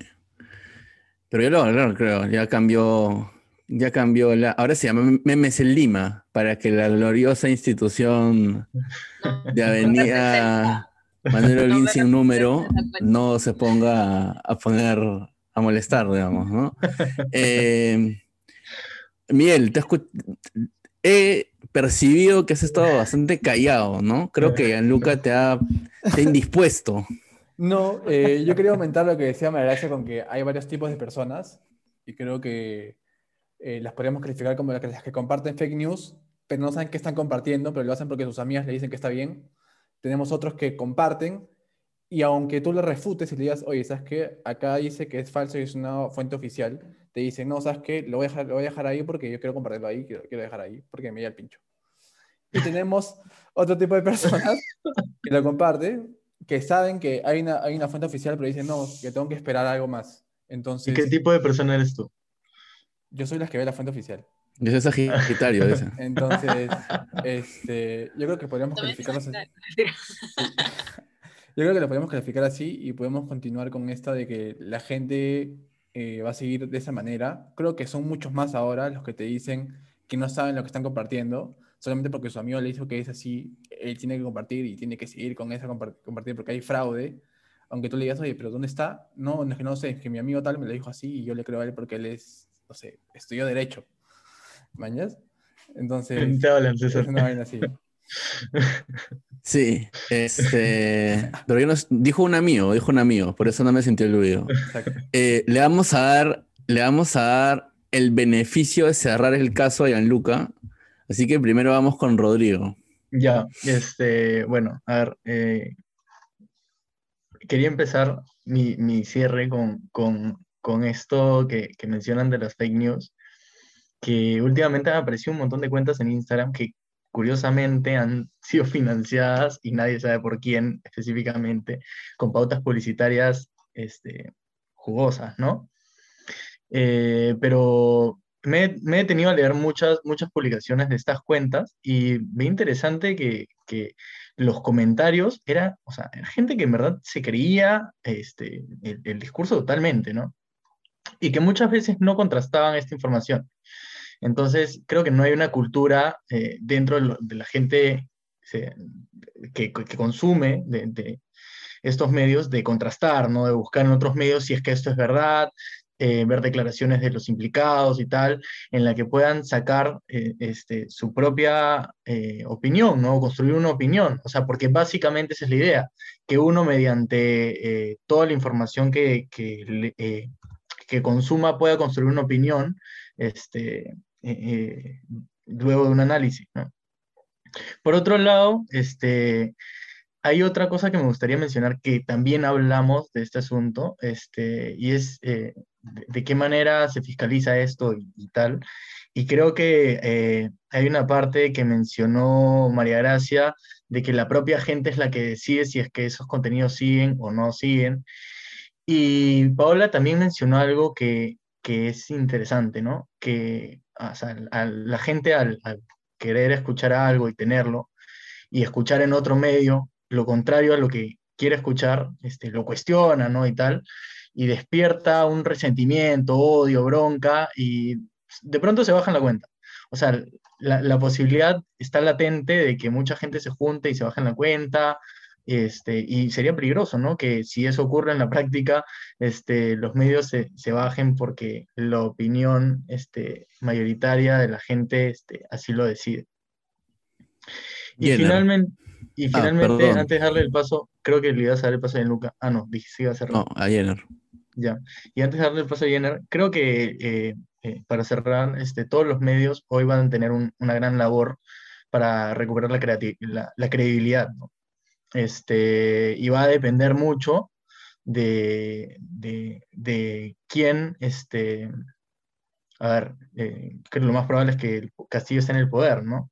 Pero yo lo creo, ya cambió, ya cambió la, ahora se llama Memes en Lima, para que la gloriosa institución de Avenida Manuel Olín sin número no se ponga a, poner, a molestar, digamos, ¿no? *laughs* Eh, Miguel, te he percibido que has estado bastante callado, ¿no? Creo que Gianluca te ha, te indispuesto. No, eh, yo quería aumentar lo que decía María con que hay varios tipos de personas y creo que eh, las podríamos calificar como las que, las que, comparten fake news, pero no saben qué están compartiendo, pero lo hacen porque sus amigas le dicen que está bien. Tenemos otros que comparten y aunque tú le refutes y le digas, oye, ¿sabes qué? Acá dice que es falso y es una fuente oficial, te dicen, no, ¿sabes qué? Lo voy a dejar, lo voy a dejar ahí porque yo quiero compartirlo ahí, quiero, quiero dejar ahí, porque me da el pincho. Y tenemos otro tipo de personas *laughs* que lo comparten, que saben que hay una, hay una fuente oficial, pero dicen, no, que tengo que esperar algo más. ¿Y Entonces, qué tipo de persona eres tú? yo soy la que ve la fuente oficial. Yo soy Sagitario, dice. *laughs* Entonces, este, yo creo que podríamos calificarlos *laughs* soy- Yo creo que lo podemos calificar así y podemos continuar con esta de que la gente eh, va a seguir de esa manera. Creo que son muchos más ahora los que te dicen que no saben lo que están compartiendo, solamente porque su amigo le dijo que es así, él tiene que compartir y tiene que seguir con esa compar- compartir porque hay fraude. Aunque tú le digas, oye, pero ¿dónde está? No, no es que no sé, es que mi amigo tal me lo dijo así y yo le creo a él porque él es, no sé, estudió Derecho. ¿Mañas? Entonces, *laughs* es una vaina así. Sí, este. Pero yo dijo un amigo, dijo un amigo, por eso no me sentí aludido. Eh, le vamos a dar, le vamos a dar el beneficio de cerrar el caso a Gianluca. Así que primero vamos con Rodrigo. Ya, este, bueno, a ver, eh, quería empezar mi, mi cierre con, con, con esto que, que mencionan de las fake news, que últimamente han aparecido un montón de cuentas en Instagram que curiosamente han *laughs* sido financiadas y nadie sabe por quién específicamente, con pautas publicitarias este, jugosas, ¿no? Eh, pero me, me he detenido a leer muchas, muchas publicaciones de estas cuentas y ve interesante que, que los comentarios era, o sea, era gente que en verdad se creía este, el, el discurso totalmente, ¿no? Y que muchas veces no contrastaban esta información. Entonces, creo que no hay una cultura eh, dentro de, la gente que, consume de, estos medios de contrastar, ¿no? De buscar en otros medios si es que esto es verdad, eh, ver declaraciones de los implicados y tal, en la que puedan sacar eh, este, su propia opinión, ¿no? Construir una opinión, o sea, porque básicamente esa es la idea, que uno mediante toda la información que, que, que consuma pueda construir una opinión, este, eh, luego de un análisis, ¿no? Por otro lado, este, hay otra cosa que me gustaría mencionar que también hablamos de este asunto, este, y es eh, de, de qué manera se fiscaliza esto y, y tal. Y creo que eh, hay una parte que mencionó María Gracia de que la propia gente es la que decide si es que esos contenidos siguen o no siguen. Y Paola también mencionó algo que, que es interesante, ¿no? Que al- la gente al, querer escuchar algo y tenerlo, y escuchar en otro medio lo contrario a lo que quiere escuchar, este, lo cuestiona, ¿no? Y tal, y despierta un resentimiento, odio, bronca, y de pronto se baja en la cuenta. O sea, la, la posibilidad está latente de que mucha gente se junte y se baje en la cuenta, este, y sería peligroso, ¿no? Que si eso ocurre en la práctica, este, los medios se, se bajen porque la opinión este, mayoritaria de la gente este, así lo decide. Y finalmente, y Ah, finalmente antes de darle el paso, creo que le ibas a dar el paso a Luca. Ah, no, dije sí iba a cerrar. No, a Jenner. Ya. Y antes de darle el paso a Jenner, creo que eh, eh, para cerrar, este, todos los medios hoy van a tener un- una gran labor para recuperar la, creati- la, la credibilidad, ¿no? Este, y va a depender mucho de, de, de quién, este, a ver, eh, creo que lo más probable es que el Castillo esté en el poder, ¿no?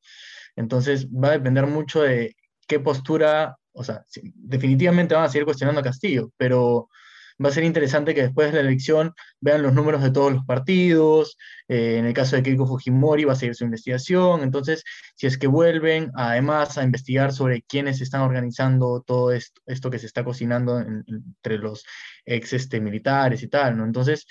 Entonces va a depender mucho de qué postura, o sea, definitivamente van a seguir cuestionando a Castillo, pero va a ser interesante que después de la elección vean los números de todos los partidos, eh, en el caso de Keiko Fujimori va a seguir su investigación, entonces si es que vuelven además a investigar sobre quiénes están organizando todo esto, que se está cocinando en- entre los ex este, militares y tal, ¿no? Entonces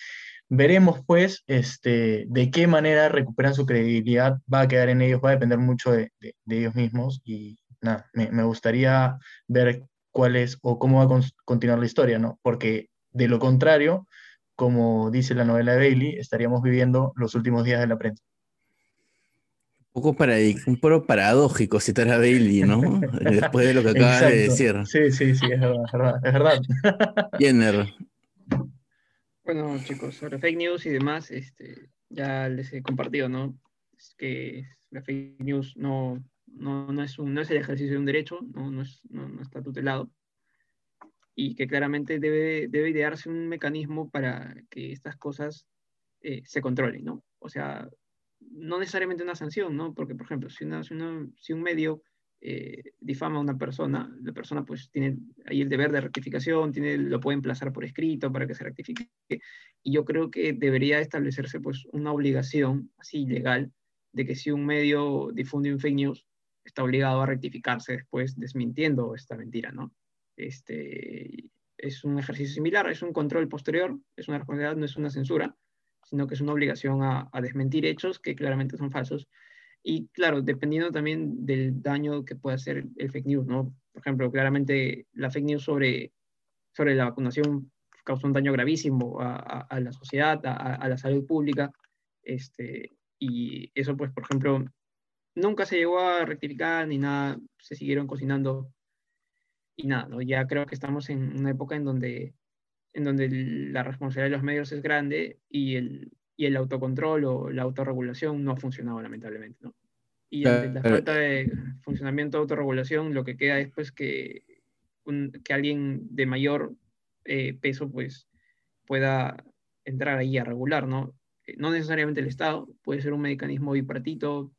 veremos pues este, de qué manera recuperan su credibilidad, va a quedar en ellos, va a depender mucho de, de- ellos mismos y nada, me, gustaría ver cuál es o cómo va a continuar la historia, ¿no? Porque de lo contrario, como dice la novela de Bailey, estaríamos viviendo los últimos días de la prensa. Un poco un poco paradójico citar a Bailey, ¿no? *laughs* Después de lo que acabas de decir. Sí, sí, sí, es verdad, es verdad. Es verdad. *laughs* Jenner, Bueno, chicos, sobre fake news y demás, este, ya les he compartido, ¿no? Es que la fake news no, no, no es un, no es el ejercicio de un derecho, no, no, es, no, no está tutelado. Y que claramente debe, debe idearse un mecanismo para que estas cosas eh, se controlen, ¿no? O sea, no necesariamente una sanción, ¿no? Porque, por ejemplo, si, un medio eh, difama a una persona, la persona pues tiene ahí el deber de rectificación, tiene, lo puede emplazar por escrito para que se rectifique, y yo creo que debería establecerse pues una obligación así legal de que si un medio difunde un fake news, está obligado a rectificarse después desmintiendo esta mentira, ¿no? Este, es un ejercicio similar, es un control posterior, es una responsabilidad, no es una censura, sino que es una obligación a, desmentir hechos que claramente son falsos. Y claro, dependiendo también del daño que pueda hacer el fake news, ¿no? Por ejemplo, claramente la fake news sobre, sobre la vacunación causó un daño gravísimo a, a- la sociedad, a la salud pública, este, y eso pues, por ejemplo, nunca se llegó a rectificar ni nada, se siguieron cocinando y nada, ¿no? Ya creo que estamos en una época en donde, en donde el- la responsabilidad de los medios es grande y el, y el autocontrol o la autorregulación no ha funcionado lamentablemente, ¿no? Y ante la falta de funcionamiento de autorregulación, lo que queda es pues que, un- que alguien de mayor eh, peso pues pueda entrar ahí a regular, ¿no? Eh, No necesariamente el Estado, puede ser un mecanismo bipartito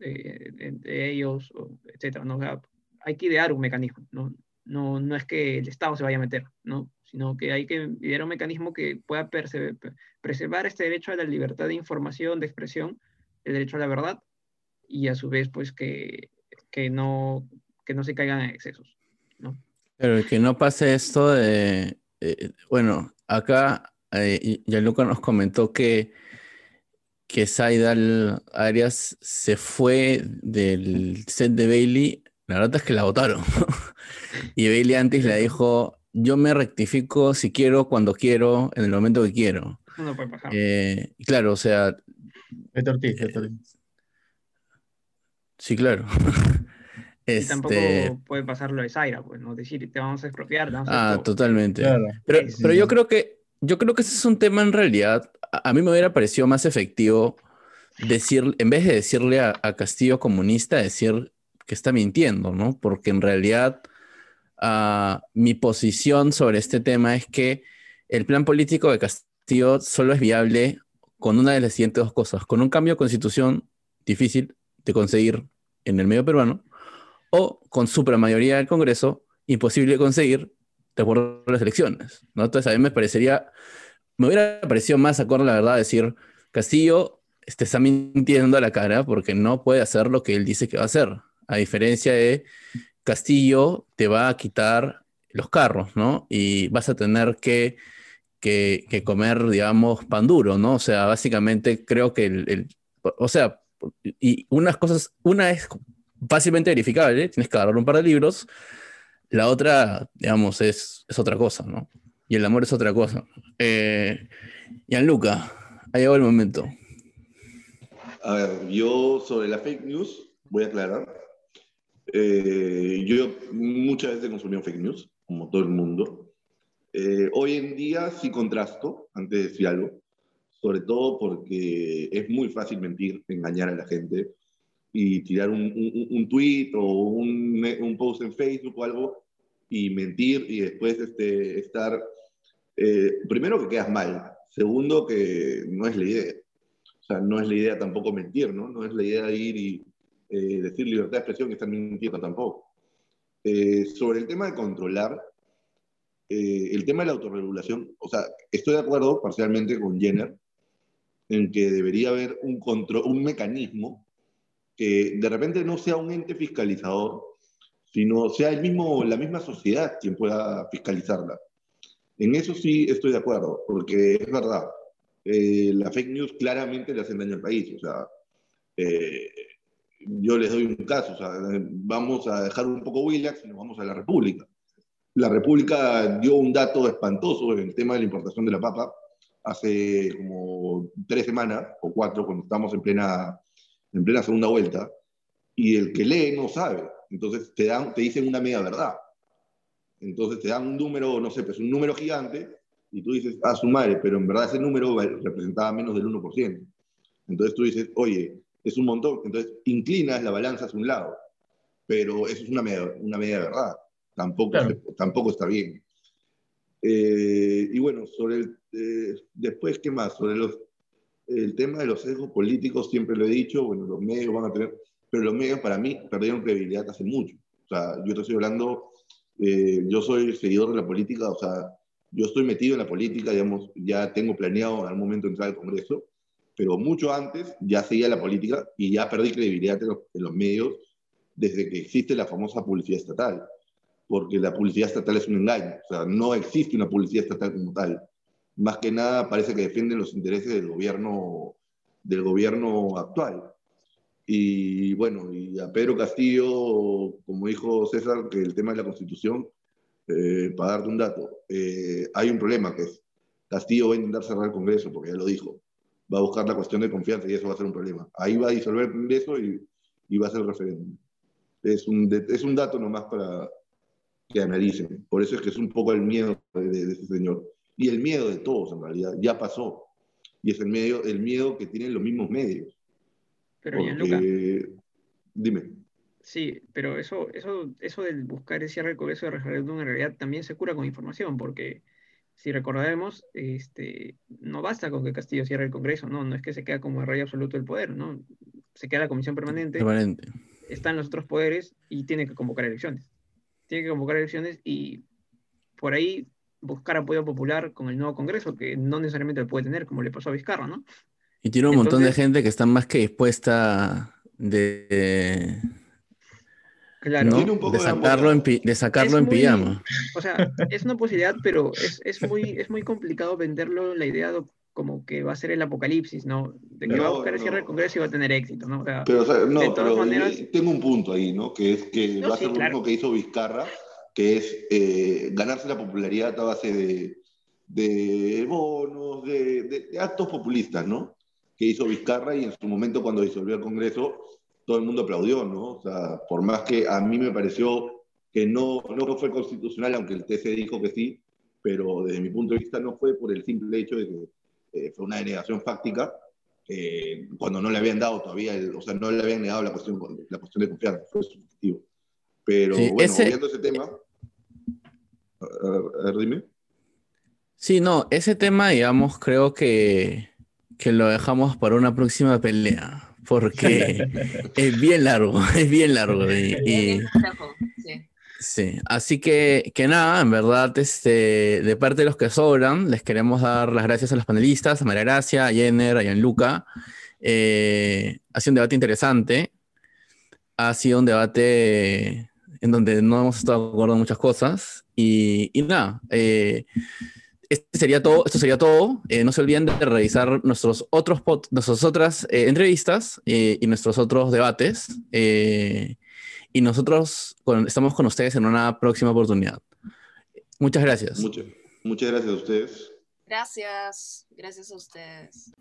eh, entre ellos, etcétera, ¿no? O sea, hay que idear un mecanismo, ¿no? No, no es que el Estado se vaya a meter, ¿no? Sino que hay que idear un mecanismo que pueda preservar este derecho a la libertad de información, de expresión, el derecho a la verdad, y a su vez, pues, que, que, no, que no se caigan en excesos, ¿no? Pero que no pase esto de, eh, bueno, acá eh, Gianluca nos comentó que, que Saidal Arias se fue del set de Bailey. La verdad es que la votaron. *laughs* Y Bailey antes le dijo, yo me rectifico si quiero, cuando quiero, en el momento que quiero. No puede pasar. Eh, claro, o sea, Beto Ortiz, Beto Ortiz. sí, claro. y tampoco Este, puede pasar lo de Zaira, pues, ¿no? Decir, te vamos a expropiar, te vamos a ah, esto. totalmente. Claro. Pero, Sí, sí, pero sí. yo creo que yo creo que ese es un tema en realidad. A, a mí me hubiera parecido más efectivo decir, en vez de decirle a, a Castillo comunista, decir que está mintiendo, ¿no? Porque en realidad ah, mi posición sobre este tema es que el plan político de Castillo solo es viable con una de las siguientes dos cosas: con un cambio de constitución difícil de conseguir en el medio peruano, o con supermayoría del Congreso, imposible de conseguir de acuerdo a las elecciones, ¿no? Entonces a mí me parecería, me hubiera parecido más acorde la verdad decir, Castillo este, está mintiendo a la cara porque no puede hacer lo que él dice que va a hacer, a diferencia de Castillo te va a quitar los carros, ¿no? Y vas a tener que, que, comer, digamos, pan duro, ¿no? O sea, básicamente creo que el, el- o sea, y unas cosas, una es fácilmente verificable, tienes que agarrar un par de libros, la otra, digamos, es, es otra cosa, ¿no? Y el amor es otra cosa. Eh, Gianluca, ha llegado el momento. A ver, yo sobre la fake news voy a aclarar. Eh, yo muchas veces he consumido fake news, como todo el mundo. Eh, hoy en día sí contrasto, antes de decir algo, sobre todo porque es muy fácil mentir, engañar a la gente y tirar un, un, un tweet o un, un post en Facebook o algo y mentir y después este, estar, eh, primero que quedas mal, segundo que no es la idea. O sea, no es la idea tampoco mentir, ¿no? No es la idea ir y eh, decir libertad de expresión y estar mintiendo tampoco. Eh, sobre el tema de controlar, eh, el tema de la autorregulación, o sea, estoy de acuerdo parcialmente con Jenner en que debería haber un, control, un mecanismo que de repente no sea un ente fiscalizador, sino sea el mismo, la misma sociedad quien pueda fiscalizarla. En eso sí estoy de acuerdo, porque es verdad, eh, la fake news claramente le hacen daño al país. O sea, eh, yo les doy un caso, vamos a dejar un poco Willax y nos vamos a la República. La República dio un dato espantoso en el tema de la importación de la papa hace como tres semanas o cuatro, cuando estamos en plena, en plena segunda vuelta, y el que lee no sabe. Entonces te, dan, te dicen una media verdad. Entonces te dan un número, no sé, pues un número gigante, y tú dices, ah, su madre, pero en verdad ese número representaba menos del 1%. Entonces tú dices, oye, es un montón. Entonces inclinas la balanza hacia un lado, pero eso es una media, una media verdad. Tampoco, Claro. se- tampoco está bien. Eh, y bueno, sobre el, eh, después, ¿qué más? Sobre los, el tema de los sesgos políticos, siempre lo he dicho, bueno, los medios van a tener, pero los medios para mí perdieron credibilidad hace mucho. O sea, yo te estoy hablando, eh, yo soy seguidor de la política, o sea, yo estoy metido en la política, digamos, ya tengo planeado en algún momento entrar al Congreso, pero mucho antes ya seguía la política y ya perdí credibilidad en los, en los medios desde que existe la famosa publicidad estatal, porque la publicidad estatal es un engaño, o sea, no existe una publicidad estatal como tal. Más que nada parece que defienden los intereses del gobierno, del gobierno actual. Y bueno, y a Pedro Castillo, como dijo César, que el tema de la constitución, eh, para darte un dato, eh, hay un problema que es, Castillo va a intentar cerrar el Congreso, porque ya lo dijo, va a buscar la cuestión de confianza y eso va a ser un problema. Ahí va a disolver Congreso y, y va a ser el referéndum. Es un, es un dato nomás para que analicen. Por eso es que es un poco el miedo de, de ese señor. Y el miedo de todos, en realidad, ya pasó. Y es el, medio, el miedo que tienen los mismos medios. Pero Porque, dime. sí, pero eso, eso, eso del buscar el cierre del Congreso de referéndum en realidad también se cura con información, porque si recordemos, este, no basta con que Castillo cierre el Congreso, no, no es que se queda como el rey absoluto del poder, ¿no? Se queda la comisión permanente, Permanente. están los otros poderes y tiene que convocar elecciones. Tiene que convocar elecciones y por ahí buscar apoyo popular con el nuevo Congreso, que no necesariamente lo puede tener, como le pasó a Vizcarra, ¿no? Y tiene un montón de gente que está más que dispuesta de, Claro. ¿no? Tiene un poco de de sacarlo en, de sacarlo Es en muy- pijama. O sea, es una posibilidad, pero es, es muy, es muy complicado venderlo la idea de como que va a ser el apocalipsis, ¿no? De que No, va a buscar el cierre del Congreso y va a tener éxito, ¿no? O sea, Pero, o sea, no, De todas pero maneras- yo tengo un punto ahí, ¿no? Que es que No, va a sí, ser lo claro. mismo que hizo Vizcarra, que es eh, ganarse la popularidad a base de, de bonos, de, de- de actos populistas, ¿no? Que hizo Vizcarra y en su momento cuando disolvió el Congreso, todo el mundo aplaudió, ¿no? O sea, por más que a mí me pareció que no, no fue constitucional, aunque el TC dijo que sí, pero desde mi punto de vista no fue por el simple hecho de que eh, fue una denegación fáctica, eh, cuando no le habían dado todavía, el- o sea, no le habían negado la cuestión, la cuestión de confianza, fue subjetivo. Pero Sí, bueno, ese- obviando ese tema, a, a- a ver, dime. Sí, no, ese tema, digamos, creo que, que lo dejamos para una próxima pelea, porque *laughs* es bien largo, *laughs* es bien largo. Y, y- Sí. sí, así que, que nada, en verdad, este, de parte de los que sobran, les queremos dar las gracias a los panelistas, a María Gracia, a Jenner, a Gianluca. Eh, ha sido un debate interesante, ha sido un debate en donde no hemos estado de acuerdo en muchas cosas, y, y nada, eh, este sería todo, esto sería todo. Eh, no se olviden de revisar nuestros otros pod- nuestras otras eh, entrevistas eh, y nuestros otros debates. eh, y nosotros con- estamos con ustedes en una próxima oportunidad. Muchas gracias. Muchas, muchas gracias a ustedes. Gracias, gracias a ustedes.